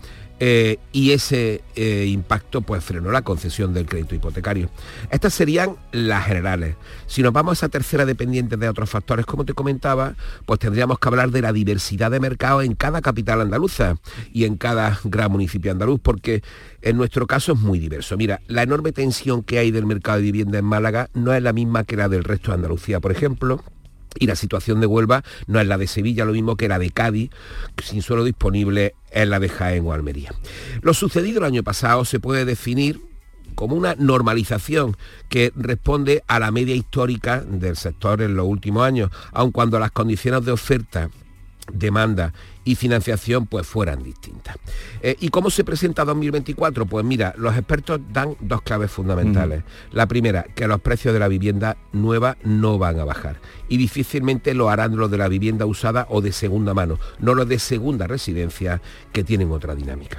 Eh, y ese eh, impacto pues frenó la concesión del crédito hipotecario. Estas serían las generales. Si nos vamos a esa tercera dependiente de otros factores, como te comentaba, pues tendríamos que hablar de la diversidad de mercado en cada capital andaluza y en cada gran municipio andaluz, porque en nuestro caso es muy diverso. Mira, la enorme tensión que hay del mercado de vivienda en Málaga no es la misma que la del resto de Andalucía, por ejemplo y la situación de Huelva no es la de Sevilla, lo mismo que la de Cádiz, sin suelo disponible es la de Jaén o Almería. Lo sucedido el año pasado se puede definir como una normalización que responde a la media histórica del sector en los últimos años, aun cuando las condiciones de oferta demanda y financiación pues fueran distintas. Eh, ¿Y cómo se presenta 2024? Pues mira, los expertos dan dos claves fundamentales. La primera, que los precios de la vivienda nueva no van a bajar y difícilmente lo harán los de la vivienda usada o de segunda mano, no los de segunda residencia que tienen otra dinámica.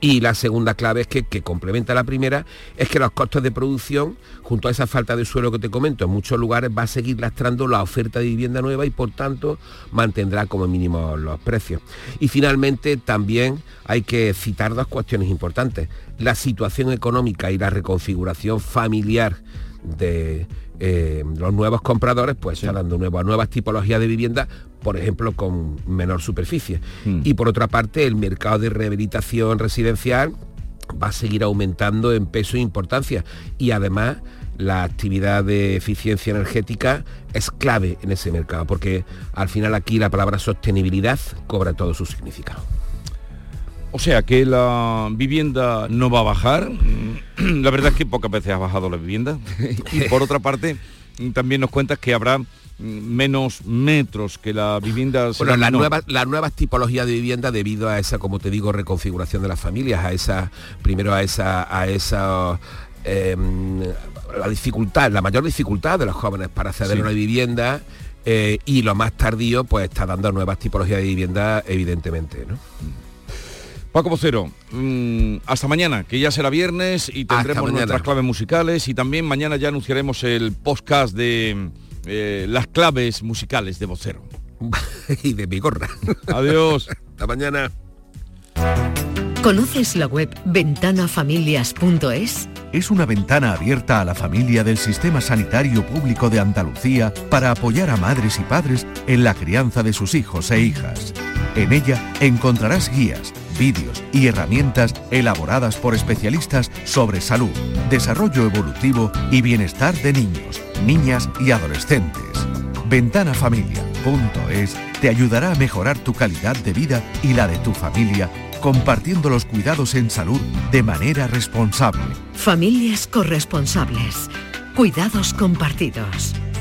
Y la segunda clave es que, que complementa la primera, es que los costos de producción, junto a esa falta de suelo que te comento, en muchos lugares va a seguir lastrando la oferta de vivienda nueva y por tanto mantendrá como mínimo los precios. Y finalmente también hay que citar dos cuestiones importantes. La situación económica y la reconfiguración familiar de eh, los nuevos compradores pues está dando nuevas tipologías de vivienda, por ejemplo, con menor superficie. Mm. Y por otra parte, el mercado de rehabilitación residencial va a seguir aumentando en peso e importancia. Y además, la actividad de eficiencia energética es clave en ese mercado, porque al final aquí la palabra sostenibilidad cobra todo su significado. O sea que la vivienda no va a bajar. La verdad es que pocas veces ha bajado la vivienda. Y por otra parte, también nos cuentas que habrá menos metros que la vivienda bueno, menor. nuevas, las nuevas tipologías de vivienda debido a esa, como te digo, reconfiguración de las familias, a esa, primero a esa, a esa em, la dificultad, la mayor dificultad de los jóvenes para acceder Sí. a una vivienda eh, y lo más tardío pues está dando nuevas tipologías de vivienda evidentemente, ¿no? Paco Vocero, mm, hasta mañana, que ya será viernes y tendremos nuestras claves musicales y también mañana ya anunciaremos el podcast de eh, las claves musicales de Vocero. y de mi gorra. Adiós. Hasta mañana. ¿Conoces la web ventanafamilias.es? Es una ventana abierta a la familia del Sistema Sanitario Público de Andalucía para apoyar a madres y padres en la crianza de sus hijos e hijas. En ella encontrarás guías, vídeos y herramientas elaboradas por especialistas sobre salud, desarrollo evolutivo y bienestar de niños, niñas y adolescentes. Ventana Familia, Familias.es te ayudará a mejorar tu calidad de vida y la de tu familia compartiendo los cuidados en salud de manera responsable. Familias corresponsables. Cuidados compartidos.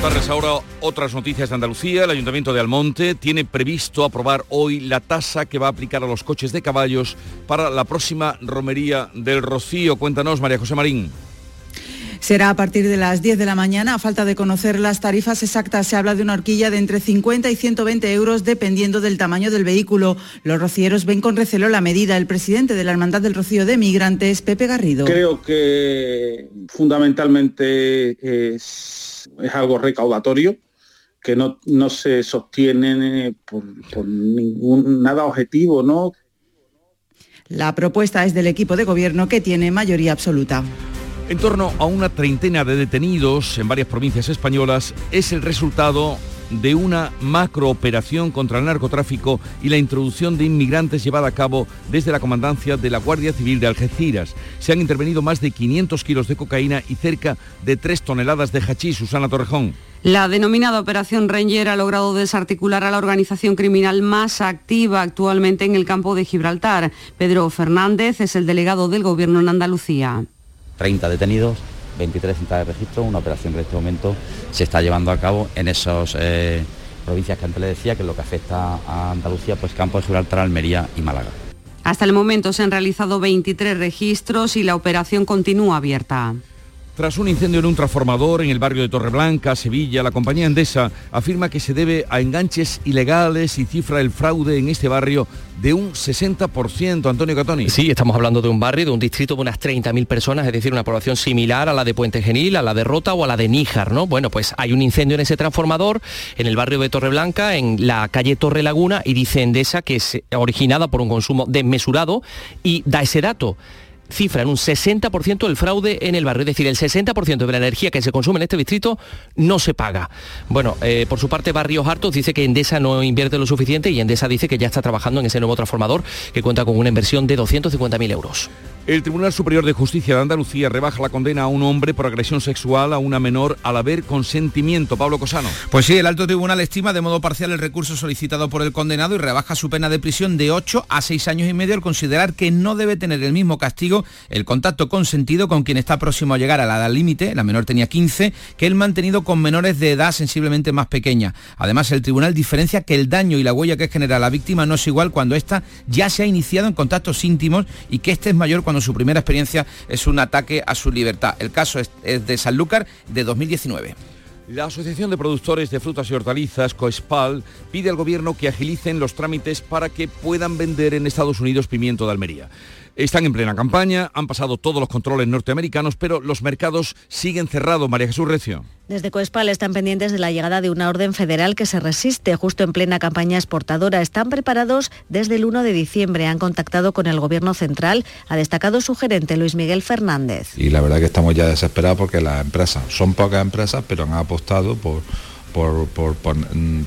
Contarles ahora otras noticias de Andalucía. El Ayuntamiento de Almonte tiene previsto aprobar hoy la tasa que va a aplicar a los coches de caballos para la próxima romería del Rocío. Cuéntanos, María José Marín. Será a partir de las 10 de la mañana. A falta de conocer las tarifas exactas, se habla de una horquilla de entre 50 y 120 euros dependiendo del tamaño del vehículo. Los rocieros ven con recelo la medida. El presidente de la Hermandad del Rocío de Migrantes, Pepe Garrido. Creo que fundamentalmente es, es algo recaudatorio que no, no se sostiene por, por ningún nada objetivo, ¿no? La propuesta es del equipo de gobierno que tiene mayoría absoluta. En torno a una treintena de detenidos en varias provincias españolas es el resultado de una macrooperación contra el narcotráfico y la introducción de inmigrantes llevada a cabo desde la comandancia de la Guardia Civil de Algeciras. Se han intervenido más de 500 kilos de cocaína y cerca de 3 toneladas de hachís. Susana Torrejón. La denominada Operación Ranger ha logrado desarticular a la organización criminal más activa actualmente en el campo de Gibraltar. Pedro Fernández es el delegado del Gobierno en Andalucía. 30 detenidos, 23 cintas de registro, una operación que en este momento se está llevando a cabo en esas eh, provincias que antes le decía, que es lo que afecta a Andalucía, pues Campo de Gibraltar, Almería y Málaga. Hasta el momento se han realizado 23 registros y la operación continúa abierta. Tras un incendio en un transformador en el barrio de Torreblanca, Sevilla, la compañía Endesa afirma que se debe a enganches ilegales y cifra el fraude en este barrio de un 60%. Antonio Catoni. Sí, estamos hablando de un barrio, de un distrito de unas 30.000 personas, es decir, una población similar a la de Puente Genil, a la de Rota o a la de Níjar, ¿no? Bueno, pues hay un incendio en ese transformador en el barrio de Torreblanca, en la calle Torre Laguna, y dice Endesa que es originada por un consumo desmesurado y da ese dato cifra en un 60% el fraude en el barrio, es decir, el 60% de la energía que se consume en este distrito no se paga. Bueno, eh, por su parte, Barrios Hartos dice que Endesa no invierte lo suficiente y Endesa dice que ya está trabajando en ese nuevo transformador que cuenta con una inversión de 250.000 euros. El Tribunal Superior de Justicia de Andalucía rebaja la condena a un hombre por agresión sexual a una menor al haber consentimiento. Pablo Cosano. Pues sí, el alto tribunal estima de modo parcial el recurso solicitado por el condenado y rebaja su pena de prisión de 8 a 6 años y medio al considerar que no debe tener el mismo castigo el contacto consentido con quien está próximo a llegar a la edad límite, la menor tenía 15, que el mantenido con menores de edad sensiblemente más pequeña. Además, el tribunal diferencia que el daño y la huella que genera la víctima no es igual cuando ésta ya se ha iniciado en contactos íntimos y que este es mayor cuando su primera experiencia es un ataque a su libertad. El caso es, es de Sanlúcar de 2019. La Asociación de Productores de Frutas y Hortalizas, COESPAL, pide al Gobierno que agilicen los trámites para que puedan vender en Estados Unidos pimiento de Almería. Están en plena campaña, han pasado todos los controles norteamericanos, pero los mercados siguen cerrados. María Jesús Recio. Desde Coespal están pendientes de la llegada de una orden federal que se resiste justo en plena campaña exportadora. Están preparados desde el 1 de diciembre. Han contactado con el Gobierno central. Ha destacado su gerente Luis Miguel Fernández. Y la verdad que estamos ya desesperados porque las empresas, son pocas empresas, pero han apostado por, por, por, por,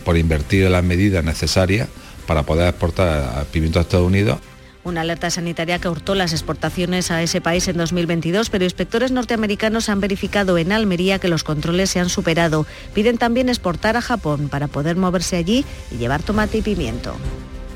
por invertir en las medidas necesarias para poder exportar pimiento a Estados Unidos una alerta sanitaria que hurtó las exportaciones a ese país en 2022, pero inspectores norteamericanos han verificado en Almería que los controles se han superado. Piden también exportar a Japón para poder moverse allí y llevar tomate y pimiento.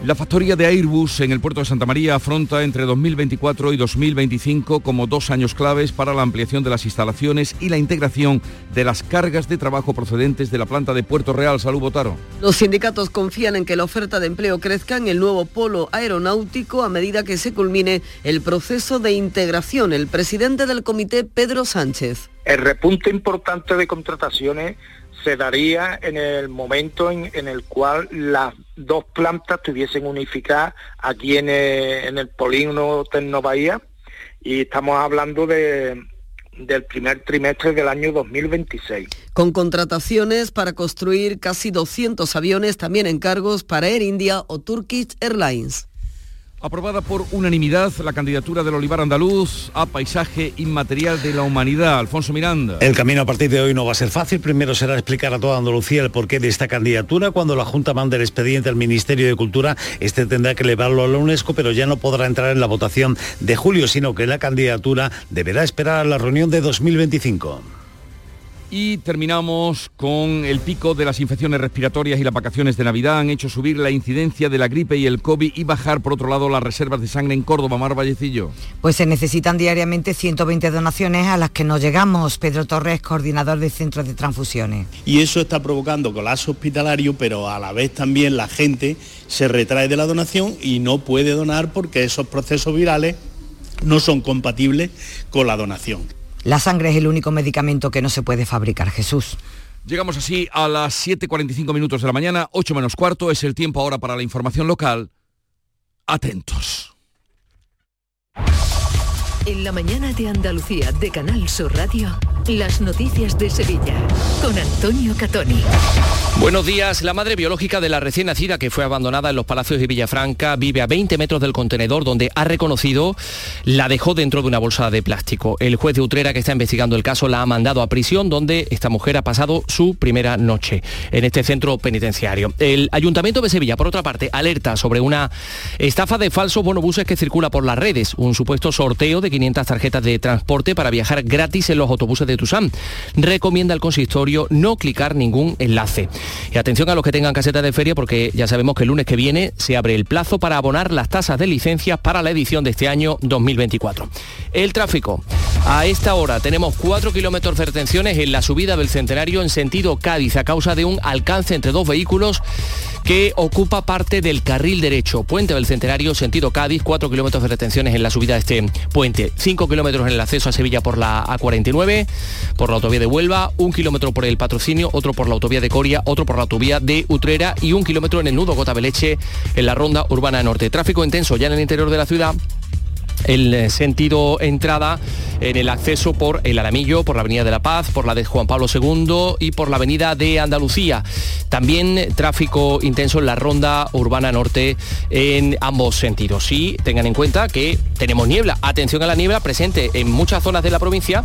La factoría de Airbus en el puerto de Santa María afronta entre 2024 y 2025 como dos años claves para la ampliación de las instalaciones y la integración de las cargas de trabajo procedentes de la planta de Puerto Real. Salud, Botaro. Los sindicatos confían en que la oferta de empleo crezca en el nuevo polo aeronáutico a medida que se culmine el proceso de integración. El presidente del comité, Pedro Sánchez. El repunte importante de contrataciones se daría en el momento en, el cual las dos plantas estuviesen unificadas aquí en el, en el polígono Bahía y estamos hablando de, del primer trimestre del año 2026. Con contrataciones para construir casi 200 aviones, también encargos para Air India o Turkish Airlines. Aprobada por unanimidad la candidatura del Olivar Andaluz a Paisaje Inmaterial de la Humanidad. Alfonso Miranda. El camino a partir de hoy no va a ser fácil. Primero será explicar a toda Andalucía el porqué de esta candidatura. Cuando la Junta mande el expediente al Ministerio de Cultura, este tendrá que elevarlo a la UNESCO, pero ya no podrá entrar en la votación de julio, sino que la candidatura deberá esperar a la reunión de 2025. Y terminamos con el pico de las infecciones respiratorias y las vacaciones de Navidad han hecho subir la incidencia de la gripe y el COVID y bajar por otro lado las reservas de sangre en Córdoba, Mar Vallecillo. Pues se necesitan diariamente 120 donaciones a las que no llegamos. Pedro Torres, coordinador de centros de transfusiones. Y eso está provocando colapso hospitalario, pero a la vez también la gente se retrae de la donación y no puede donar porque esos procesos virales no son compatibles con la donación. La sangre es el único medicamento que no se puede fabricar, Jesús. Llegamos así a las 7.45 minutos de la mañana, 8 menos cuarto, es el tiempo ahora para la información local. Atentos. En la mañana de Andalucía de Canal Sur Radio, las noticias de Sevilla con Antonio Catoni. Buenos días. La madre biológica de la recién nacida que fue abandonada en los palacios de Villafranca vive a 20 metros del contenedor donde ha reconocido la dejó dentro de una bolsa de plástico. El juez de Utrera que está investigando el caso la ha mandado a prisión donde esta mujer ha pasado su primera noche en este centro penitenciario. El Ayuntamiento de Sevilla, por otra parte, alerta sobre una estafa de falsos bonobuses que circula por las redes, un supuesto sorteo de 500 tarjetas de transporte para viajar gratis en los autobuses de Tusam. Recomienda al consistorio no clicar ningún enlace. Y atención a los que tengan caseta de feria porque ya sabemos que el lunes que viene se abre el plazo para abonar las tasas de licencias para la edición de este año 2024. El tráfico. A esta hora tenemos 4 kilómetros de retenciones en la subida del Centenario en sentido Cádiz a causa de un alcance entre dos vehículos que ocupa parte del carril derecho. Puente del Centenario, sentido Cádiz, 4 kilómetros de retenciones en la subida de este puente. 5 kilómetros en el acceso a Sevilla por la A49, por la autovía de Huelva, un kilómetro por el patrocinio, otro por la autovía de Coria, otro por la autovía de Utrera y un kilómetro en el nudo Gota Beleche en la ronda urbana norte. Tráfico intenso ya en el interior de la ciudad el eh, sentido entrada en el acceso por el Aramillo, por la Avenida de la Paz, por la de Juan Pablo II y por la Avenida de Andalucía. También tráfico intenso en la ronda urbana norte en ambos sentidos. Y tengan en cuenta que tenemos niebla. Atención a la niebla presente en muchas zonas de la provincia,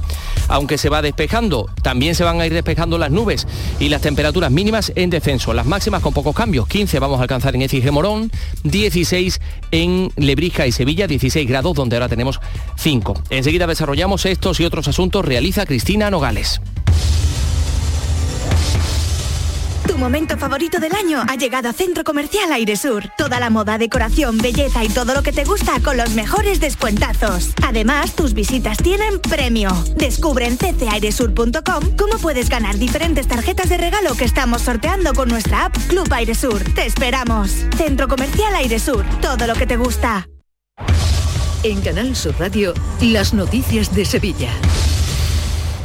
aunque se va despejando. También se van a ir despejando las nubes y las temperaturas mínimas en descenso. Las máximas con pocos cambios. 15 vamos a alcanzar en Écija Morón, 16 en Lebrija y Sevilla, 16 grados donde ahora tenemos 5. Enseguida desarrollamos estos y otros asuntos, realiza Cristina Nogales. Tu momento favorito del año ha llegado a Centro Comercial Airesur. Toda la moda, decoración, belleza y todo lo que te gusta con los mejores descuentazos. Además, tus visitas tienen premio. Descubre en ccairesur.com cómo puedes ganar diferentes tarjetas de regalo que estamos sorteando con nuestra app Club Airesur. Te esperamos. Centro Comercial Airesur. Todo lo que te gusta. En Canal Sur Radio, las noticias de Sevilla.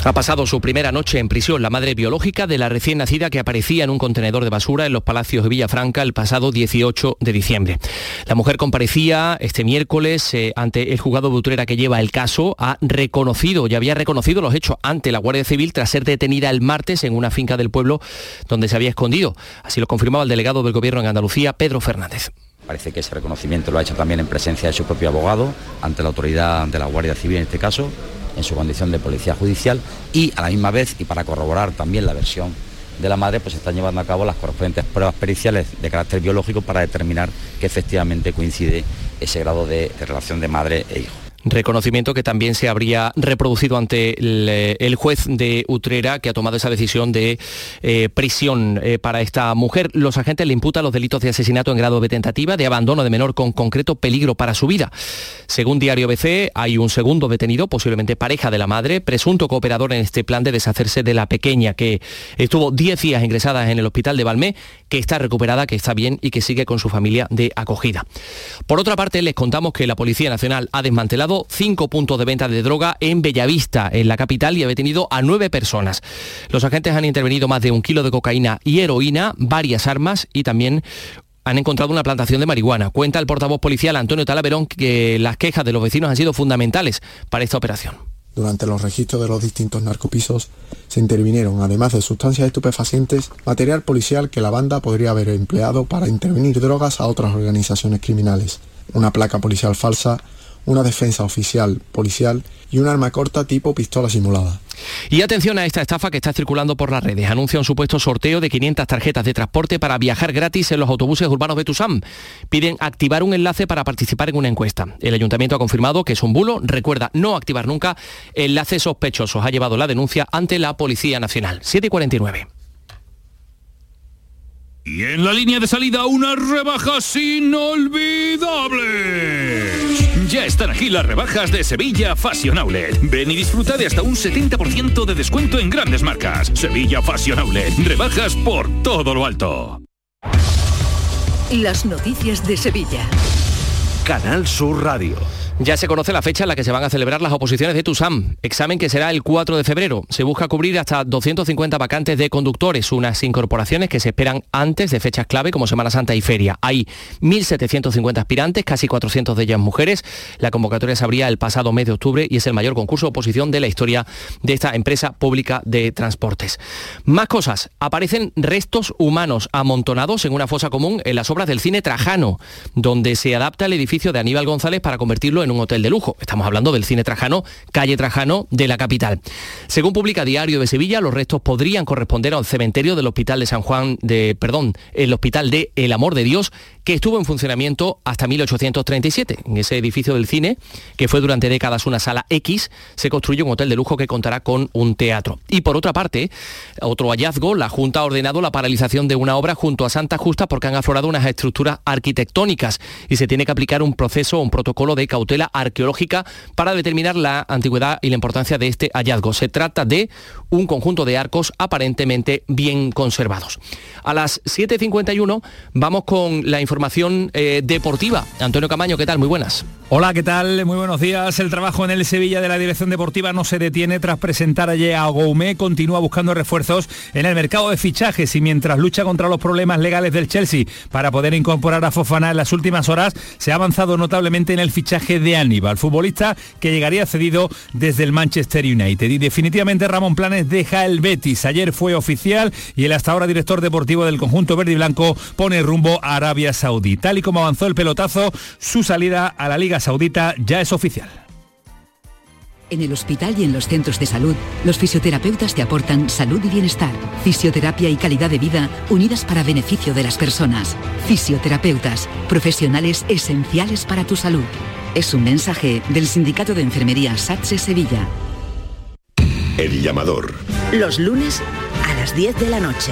Ha pasado su primera noche en prisión la madre biológica de la recién nacida que aparecía en un contenedor de basura en los Palacios de Villafranca el pasado 18 de diciembre. La mujer comparecía este miércoles eh, ante el juzgado de Utrera que lleva el caso. Ha reconocido, ya había reconocido los hechos ante la Guardia Civil tras ser detenida el martes en una finca del pueblo donde se había escondido. Así lo confirmaba el delegado del Gobierno en Andalucía, Pedro Fernández. Parece que ese reconocimiento lo ha hecho también en presencia de su propio abogado, ante la autoridad, ante la Guardia Civil en este caso, en su condición de policía judicial, y a la misma vez, y para corroborar también la versión de la madre, pues se están llevando a cabo las correspondientes pruebas periciales de carácter biológico para determinar que efectivamente coincide ese grado de, de relación de madre e hijo reconocimiento que también se habría reproducido ante el, el juez de Utrera que ha tomado esa decisión de eh, prisión eh, para esta mujer. Los agentes le imputan los delitos de asesinato en grado de tentativa, de abandono de menor con concreto peligro para su vida. Según Diario BC, hay un segundo detenido, posiblemente pareja de la madre, presunto cooperador en este plan de deshacerse de la pequeña que estuvo 10 días ingresada en el hospital de Valmé, que está recuperada, que está bien y que sigue con su familia de acogida. Por otra parte, les contamos que la Policía Nacional ha desmantelado cinco puntos de venta de droga en Bellavista, en la capital, y ha detenido a nueve personas. Los agentes han intervenido más de un kilo de cocaína y heroína, varias armas y también han encontrado una plantación de marihuana. Cuenta el portavoz policial Antonio Talaverón que las quejas de los vecinos han sido fundamentales para esta operación. Durante los registros de los distintos narcopisos se intervinieron, además de sustancias estupefacientes, material policial que la banda podría haber empleado para intervenir drogas a otras organizaciones criminales. una placa policial falsa, una defensa oficial policial y un arma corta tipo pistola simulada. Y atención a esta estafa que está circulando por las redes. Anuncia un supuesto sorteo de 500 tarjetas de transporte para viajar gratis en los autobuses urbanos de Tusam. Piden activar un enlace para participar en una encuesta. El ayuntamiento ha confirmado que es un bulo. Recuerda no activar nunca enlaces sospechosos. Ha llevado la denuncia ante la Policía Nacional. 7 y 49. Y en la línea de salida unas rebajas inolvidables. Ya están aquí las rebajas de Sevilla Fashion Outlet. Ven y disfruta de hasta un 70% de descuento en grandes marcas. Sevilla Fashion Outlet. Rebajas por todo lo alto. Las noticias de Sevilla. Canal Sur Radio. Ya se conoce la fecha en la que se van a celebrar las oposiciones de TUSAM, examen que será el 4 de febrero. Se busca cubrir hasta 250 vacantes de conductores, unas incorporaciones que se esperan antes de fechas clave como Semana Santa y Feria. Hay 1.750 aspirantes, casi 400 de ellas mujeres. La convocatoria se abría el pasado mes de octubre y es el mayor concurso de oposición de la historia de esta empresa pública de transportes. Más cosas. Aparecen restos humanos amontonados en una fosa común en las obras del cine Trajano, donde se adapta el edificio de Aníbal González para convertirlo en un hotel de lujo. Estamos hablando del cine Trajano, calle Trajano de la capital. Según publica Diario de Sevilla, los restos podrían corresponder al cementerio del Hospital de San Juan de, perdón, el Hospital de El Amor de Dios, que estuvo en funcionamiento hasta 1837. En ese edificio del cine, que fue durante décadas una sala X, se construyó un hotel de lujo que contará con un teatro. Y por otra parte, otro hallazgo, la Junta ha ordenado la paralización de una obra junto a Santa Justa porque han aflorado unas estructuras arquitectónicas y se tiene que aplicar un proceso, un protocolo de cautela arqueológica para determinar la antigüedad y la importancia de este hallazgo. Se trata de un conjunto de arcos aparentemente bien conservados. A las 7.51 vamos con la información información eh, deportiva. Antonio Camaño, ¿qué tal? Muy buenas. Hola, ¿qué tal? Muy buenos días. El trabajo en el Sevilla de la Dirección Deportiva no se detiene tras presentar ayer a Goumé. Continúa buscando refuerzos en el mercado de fichajes y mientras lucha contra los problemas legales del Chelsea para poder incorporar a Fofana en las últimas horas, se ha avanzado notablemente en el fichaje de Aníbal, futbolista que llegaría cedido desde el Manchester United. Y definitivamente Ramón Planes deja el Betis. Ayer fue oficial y el hasta ahora director deportivo del conjunto verde y blanco pone rumbo a Arabia Saudí. Saudí. Tal y como avanzó el pelotazo, su salida a la Liga Saudita ya es oficial. En el hospital y en los centros de salud, los fisioterapeutas te aportan salud y bienestar, fisioterapia y calidad de vida unidas para beneficio de las personas. Fisioterapeutas, profesionales esenciales para tu salud. Es un mensaje del Sindicato de Enfermería SATSE Sevilla. El llamador. Los lunes a las 10 de la noche.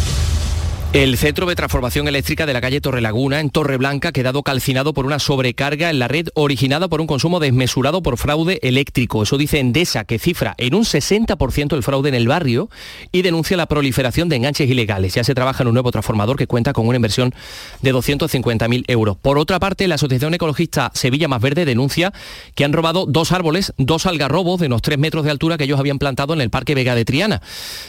El centro de transformación eléctrica de la calle Torrelaguna, en Torreblanca, ha quedado calcinado por una sobrecarga en la red originada por un consumo desmesurado por fraude eléctrico. Eso dice Endesa, que cifra en un 60% el fraude en el barrio y denuncia la proliferación de enganches ilegales. Ya se trabaja en un nuevo transformador que cuenta con una inversión de 250.000 euros. Por otra parte, la Asociación Ecologista Sevilla Más Verde denuncia que han robado dos árboles, dos algarrobos de unos 3 metros de altura que ellos habían plantado en el Parque Vega de Triana.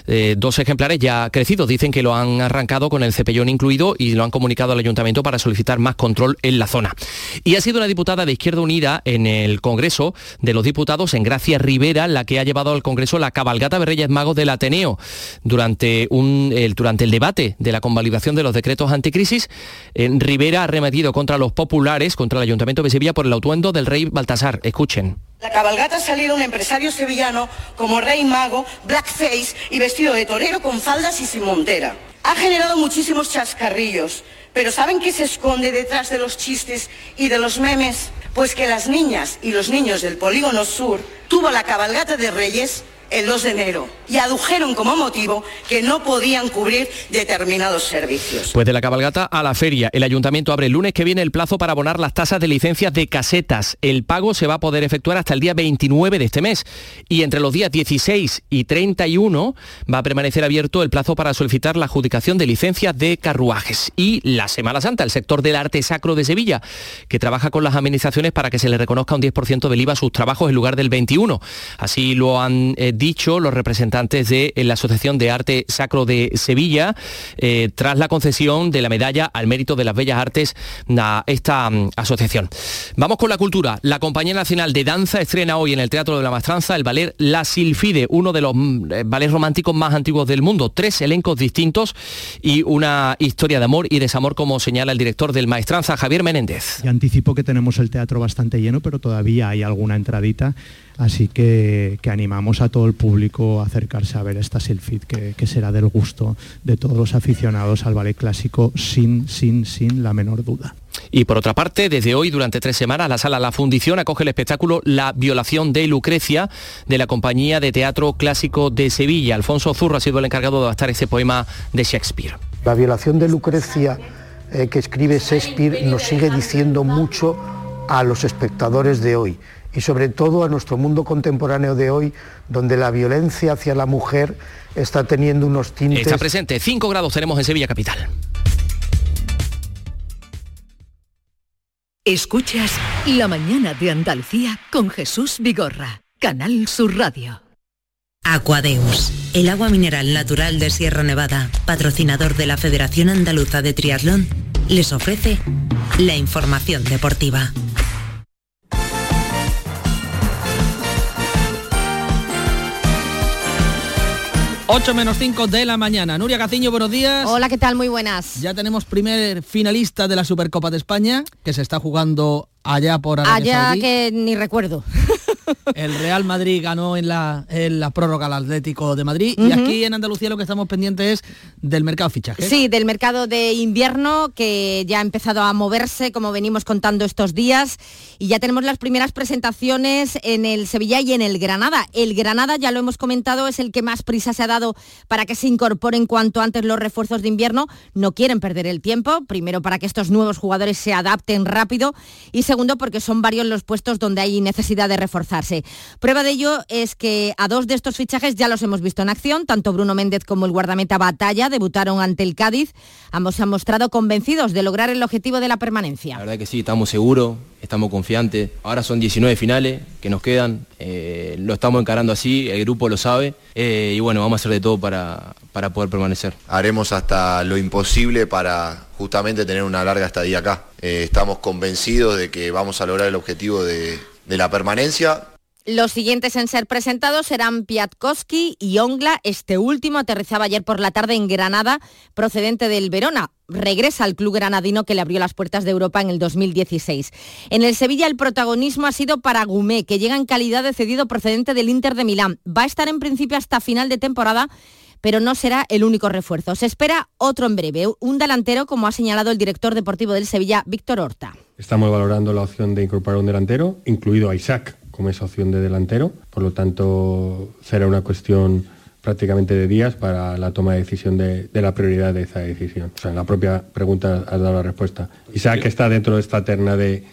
Eh, dos ejemplares ya crecidos. Dicen que lo han arrancado con el cepellón incluido y lo han comunicado al ayuntamiento para solicitar más control en la zona. Y ha sido una diputada de Izquierda Unida en el Congreso de los Diputados, en Gracia Rivera, la que ha llevado al Congreso la cabalgata de Reyes Magos del Ateneo. Durante, el, durante el debate de la convalidación de los decretos anticrisis, en Rivera ha remetido contra los populares, contra el Ayuntamiento de Sevilla por el autuendo del rey Baltasar. Escuchen. La cabalgata salieron empresarios sevillanos como Rey Mago, Blackface y vestido de torero con faldas y sin montera. Ha generado muchísimos chascarrillos, pero ¿saben qué se esconde detrás de los chistes y de los memes? Pues que las niñas y los niños del Polígono Sur tuvo la cabalgata de Reyes el 2 de enero y adujeron como motivo que no podían cubrir determinados servicios. Pues de la cabalgata a la feria, el ayuntamiento abre el lunes que viene el plazo para abonar las tasas de licencias de casetas. El pago se va a poder efectuar hasta el día 29 de este mes y entre los días 16 y 31 va a permanecer abierto el plazo para solicitar la adjudicación de licencias de carruajes. Y la Semana Santa, el sector del arte sacro de Sevilla, que trabaja con las administraciones para que se le reconozca un 10% del IVA a sus trabajos en lugar del 21. Así lo han eh, dicho los representantes de la Asociación de Arte Sacro de Sevilla eh, tras la concesión de la medalla al mérito de las bellas artes a esta mm, asociación. Vamos con la cultura. La Compañía Nacional de Danza estrena hoy en el Teatro de la Mastranza el ballet La Silfide, uno de los mm, eh, ballets románticos más antiguos del mundo. Tres elencos distintos y una historia de amor y desamor como señala el director del Maestranza, Javier Menéndez. Anticipo que tenemos el teatro bastante lleno, pero todavía hay alguna entradita Así que, animamos a todo el público a acercarse a ver esta Silfid, que, que, será del gusto de todos los aficionados al ballet clásico sin, sin, sin la menor duda. Y por otra parte, desde hoy, durante tres semanas, la sala La Fundición acoge el espectáculo La violación de Lucrecia de la compañía de teatro clásico de Sevilla. Alfonso Zurro ha sido el encargado de adaptar ese poema de Shakespeare. La violación de Lucrecia eh, que escribe Shakespeare nos sigue diciendo mucho a los espectadores de hoy y sobre todo a nuestro mundo contemporáneo de hoy, donde la violencia hacia la mujer está teniendo unos tintes... Está presente, 5 grados tenemos en Sevilla Capital. Escuchas La Mañana de Andalucía con Jesús Vigorra, Canal Sur Radio. Aquadeus, el agua mineral natural de Sierra Nevada, patrocinador de la Federación Andaluza de Triatlón, les ofrece la información deportiva. 8 menos 5 de la mañana. Nuria Caciño, buenos días. Hola, ¿qué tal? Muy buenas. Ya tenemos primer finalista de la Supercopa de España, que se está jugando allá por Arabia Allá que ni recuerdo. El Real Madrid ganó en la, en la prórroga al Atlético de Madrid y aquí en Andalucía lo que estamos pendientes es del mercado fichaje. Sí, del mercado de invierno que ya ha empezado a moverse como venimos contando estos días y ya tenemos las primeras presentaciones en el Sevilla y en el Granada. El Granada, ya lo hemos comentado, es el que más prisa se ha dado para que se incorporen cuanto antes los refuerzos de invierno. No quieren perder el tiempo, primero para que estos nuevos jugadores se adapten rápido y segundo porque son varios los puestos donde hay necesidad de reforzarse. Prueba de ello es que a dos de estos fichajes ya los hemos visto en acción, tanto Bruno Méndez como el guardameta Batalla debutaron ante el Cádiz. Ambos se han mostrado convencidos de lograr el objetivo de la permanencia. La verdad que sí, estamos seguros, estamos confiantes. Ahora son 19 finales que nos quedan, eh, lo estamos encarando así, el grupo lo sabe eh, y bueno, vamos a hacer de todo para, para poder permanecer. Haremos hasta lo imposible para justamente tener una larga estadía acá. Eh, estamos convencidos de que vamos a lograr el objetivo de, de la permanencia. Los siguientes en ser presentados serán Piatkowski y Ongla. Este último aterrizaba ayer por la tarde en Granada, procedente del Verona. Regresa al club granadino que le abrió las puertas de Europa en el 2016. En el Sevilla el protagonismo ha sido para Gumé, que llega en calidad de cedido procedente del Inter de Milán. Va a estar en principio hasta final de temporada pero no será el único refuerzo. Se espera otro en breve, un delantero, como ha señalado el director deportivo del Sevilla, Víctor Horta. Estamos valorando la opción de incorporar un delantero, incluido a Isaac como esa opción de delantero, por lo tanto será una cuestión prácticamente de días para la toma de decisión de, la prioridad de esa decisión. O sea, en la propia pregunta has dado la respuesta. Isaac está dentro de esta terna de,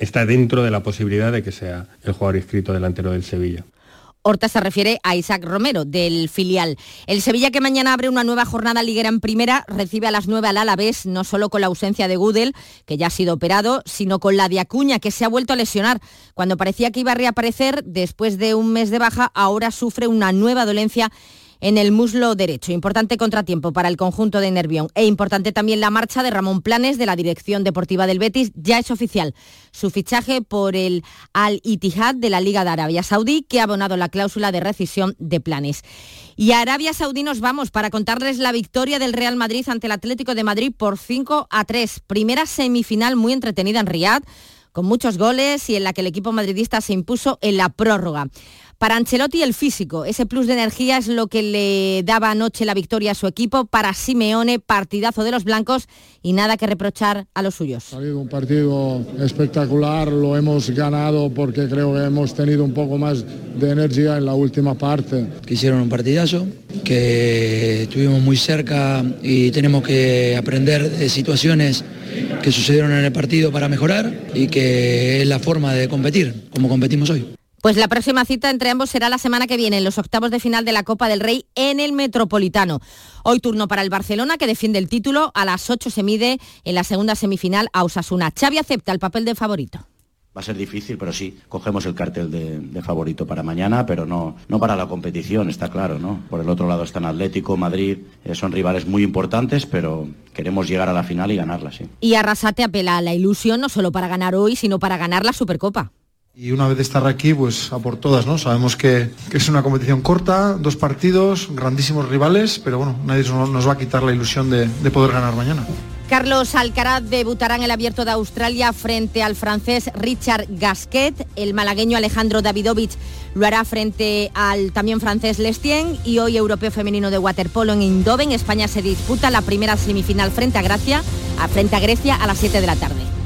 está dentro de la posibilidad de que sea el jugador inscrito delantero del Sevilla. Horta se refiere a Isaac Romero, del filial. El Sevilla que mañana abre una nueva jornada liguera en primera, recibe a las 9 al Alavés, no solo con la ausencia de Gudel, que ya ha sido operado, sino con la de Acuña, que se ha vuelto a lesionar. Cuando parecía que iba a reaparecer, después de un mes de baja, ahora sufre una nueva dolencia en el muslo derecho. Importante contratiempo para el conjunto de Nervión. E importante también la marcha de Ramón Planes de la Dirección Deportiva del Betis. Ya es oficial su fichaje por el Al Ittihad de la Liga de Arabia Saudí, que ha abonado la cláusula de rescisión de Planes. Y a Arabia Saudí nos vamos para contarles la victoria del Real Madrid ante el Atlético de Madrid por 5 a 3. Primera semifinal muy entretenida en Riyadh con muchos goles y en la que el equipo madridista se impuso en la prórroga. Para Ancelotti el físico, ese plus de energía es lo que le daba anoche la victoria a su equipo. Para Simeone, partidazo de los blancos y nada que reprochar a los suyos. Ha sido un partido espectacular, lo hemos ganado porque creo que hemos tenido un poco más de energía en la última parte. Que hicieron un partidazo, que estuvimos muy cerca y tenemos que aprender de situaciones que sucedieron en el partido para mejorar y que es la forma de competir, como competimos hoy. Pues la próxima cita entre ambos será la semana que viene, en los octavos de final de la Copa del Rey en el Metropolitano. Hoy turno para el Barcelona, que defiende el título. A las 8 se mide en la segunda semifinal a Osasuna. Xavi acepta el papel de favorito. Va a ser difícil, pero sí, cogemos el cartel de, favorito para mañana, pero no, no para la competición, está claro, ¿no? Por el otro lado están Atlético, Madrid, eh, son rivales muy importantes, pero queremos llegar a la final y ganarla, sí. Y Arrasate apela a la ilusión no solo para ganar hoy, sino para ganar la Supercopa. Y una vez de estar aquí, pues a por todas, ¿no? Sabemos que, es una competición corta, dos partidos, grandísimos rivales, pero bueno, nadie nos va a quitar la ilusión de, de poder ganar mañana. Carlos Alcaraz debutará en el Abierto de Australia frente al francés Richard Gasquet. El malagueño Alejandro Davidovich lo hará frente al también francés Lestien y hoy europeo femenino de waterpolo en Indoven. España se disputa la primera semifinal frente a Grecia, frente a Grecia a las 7 de la tarde.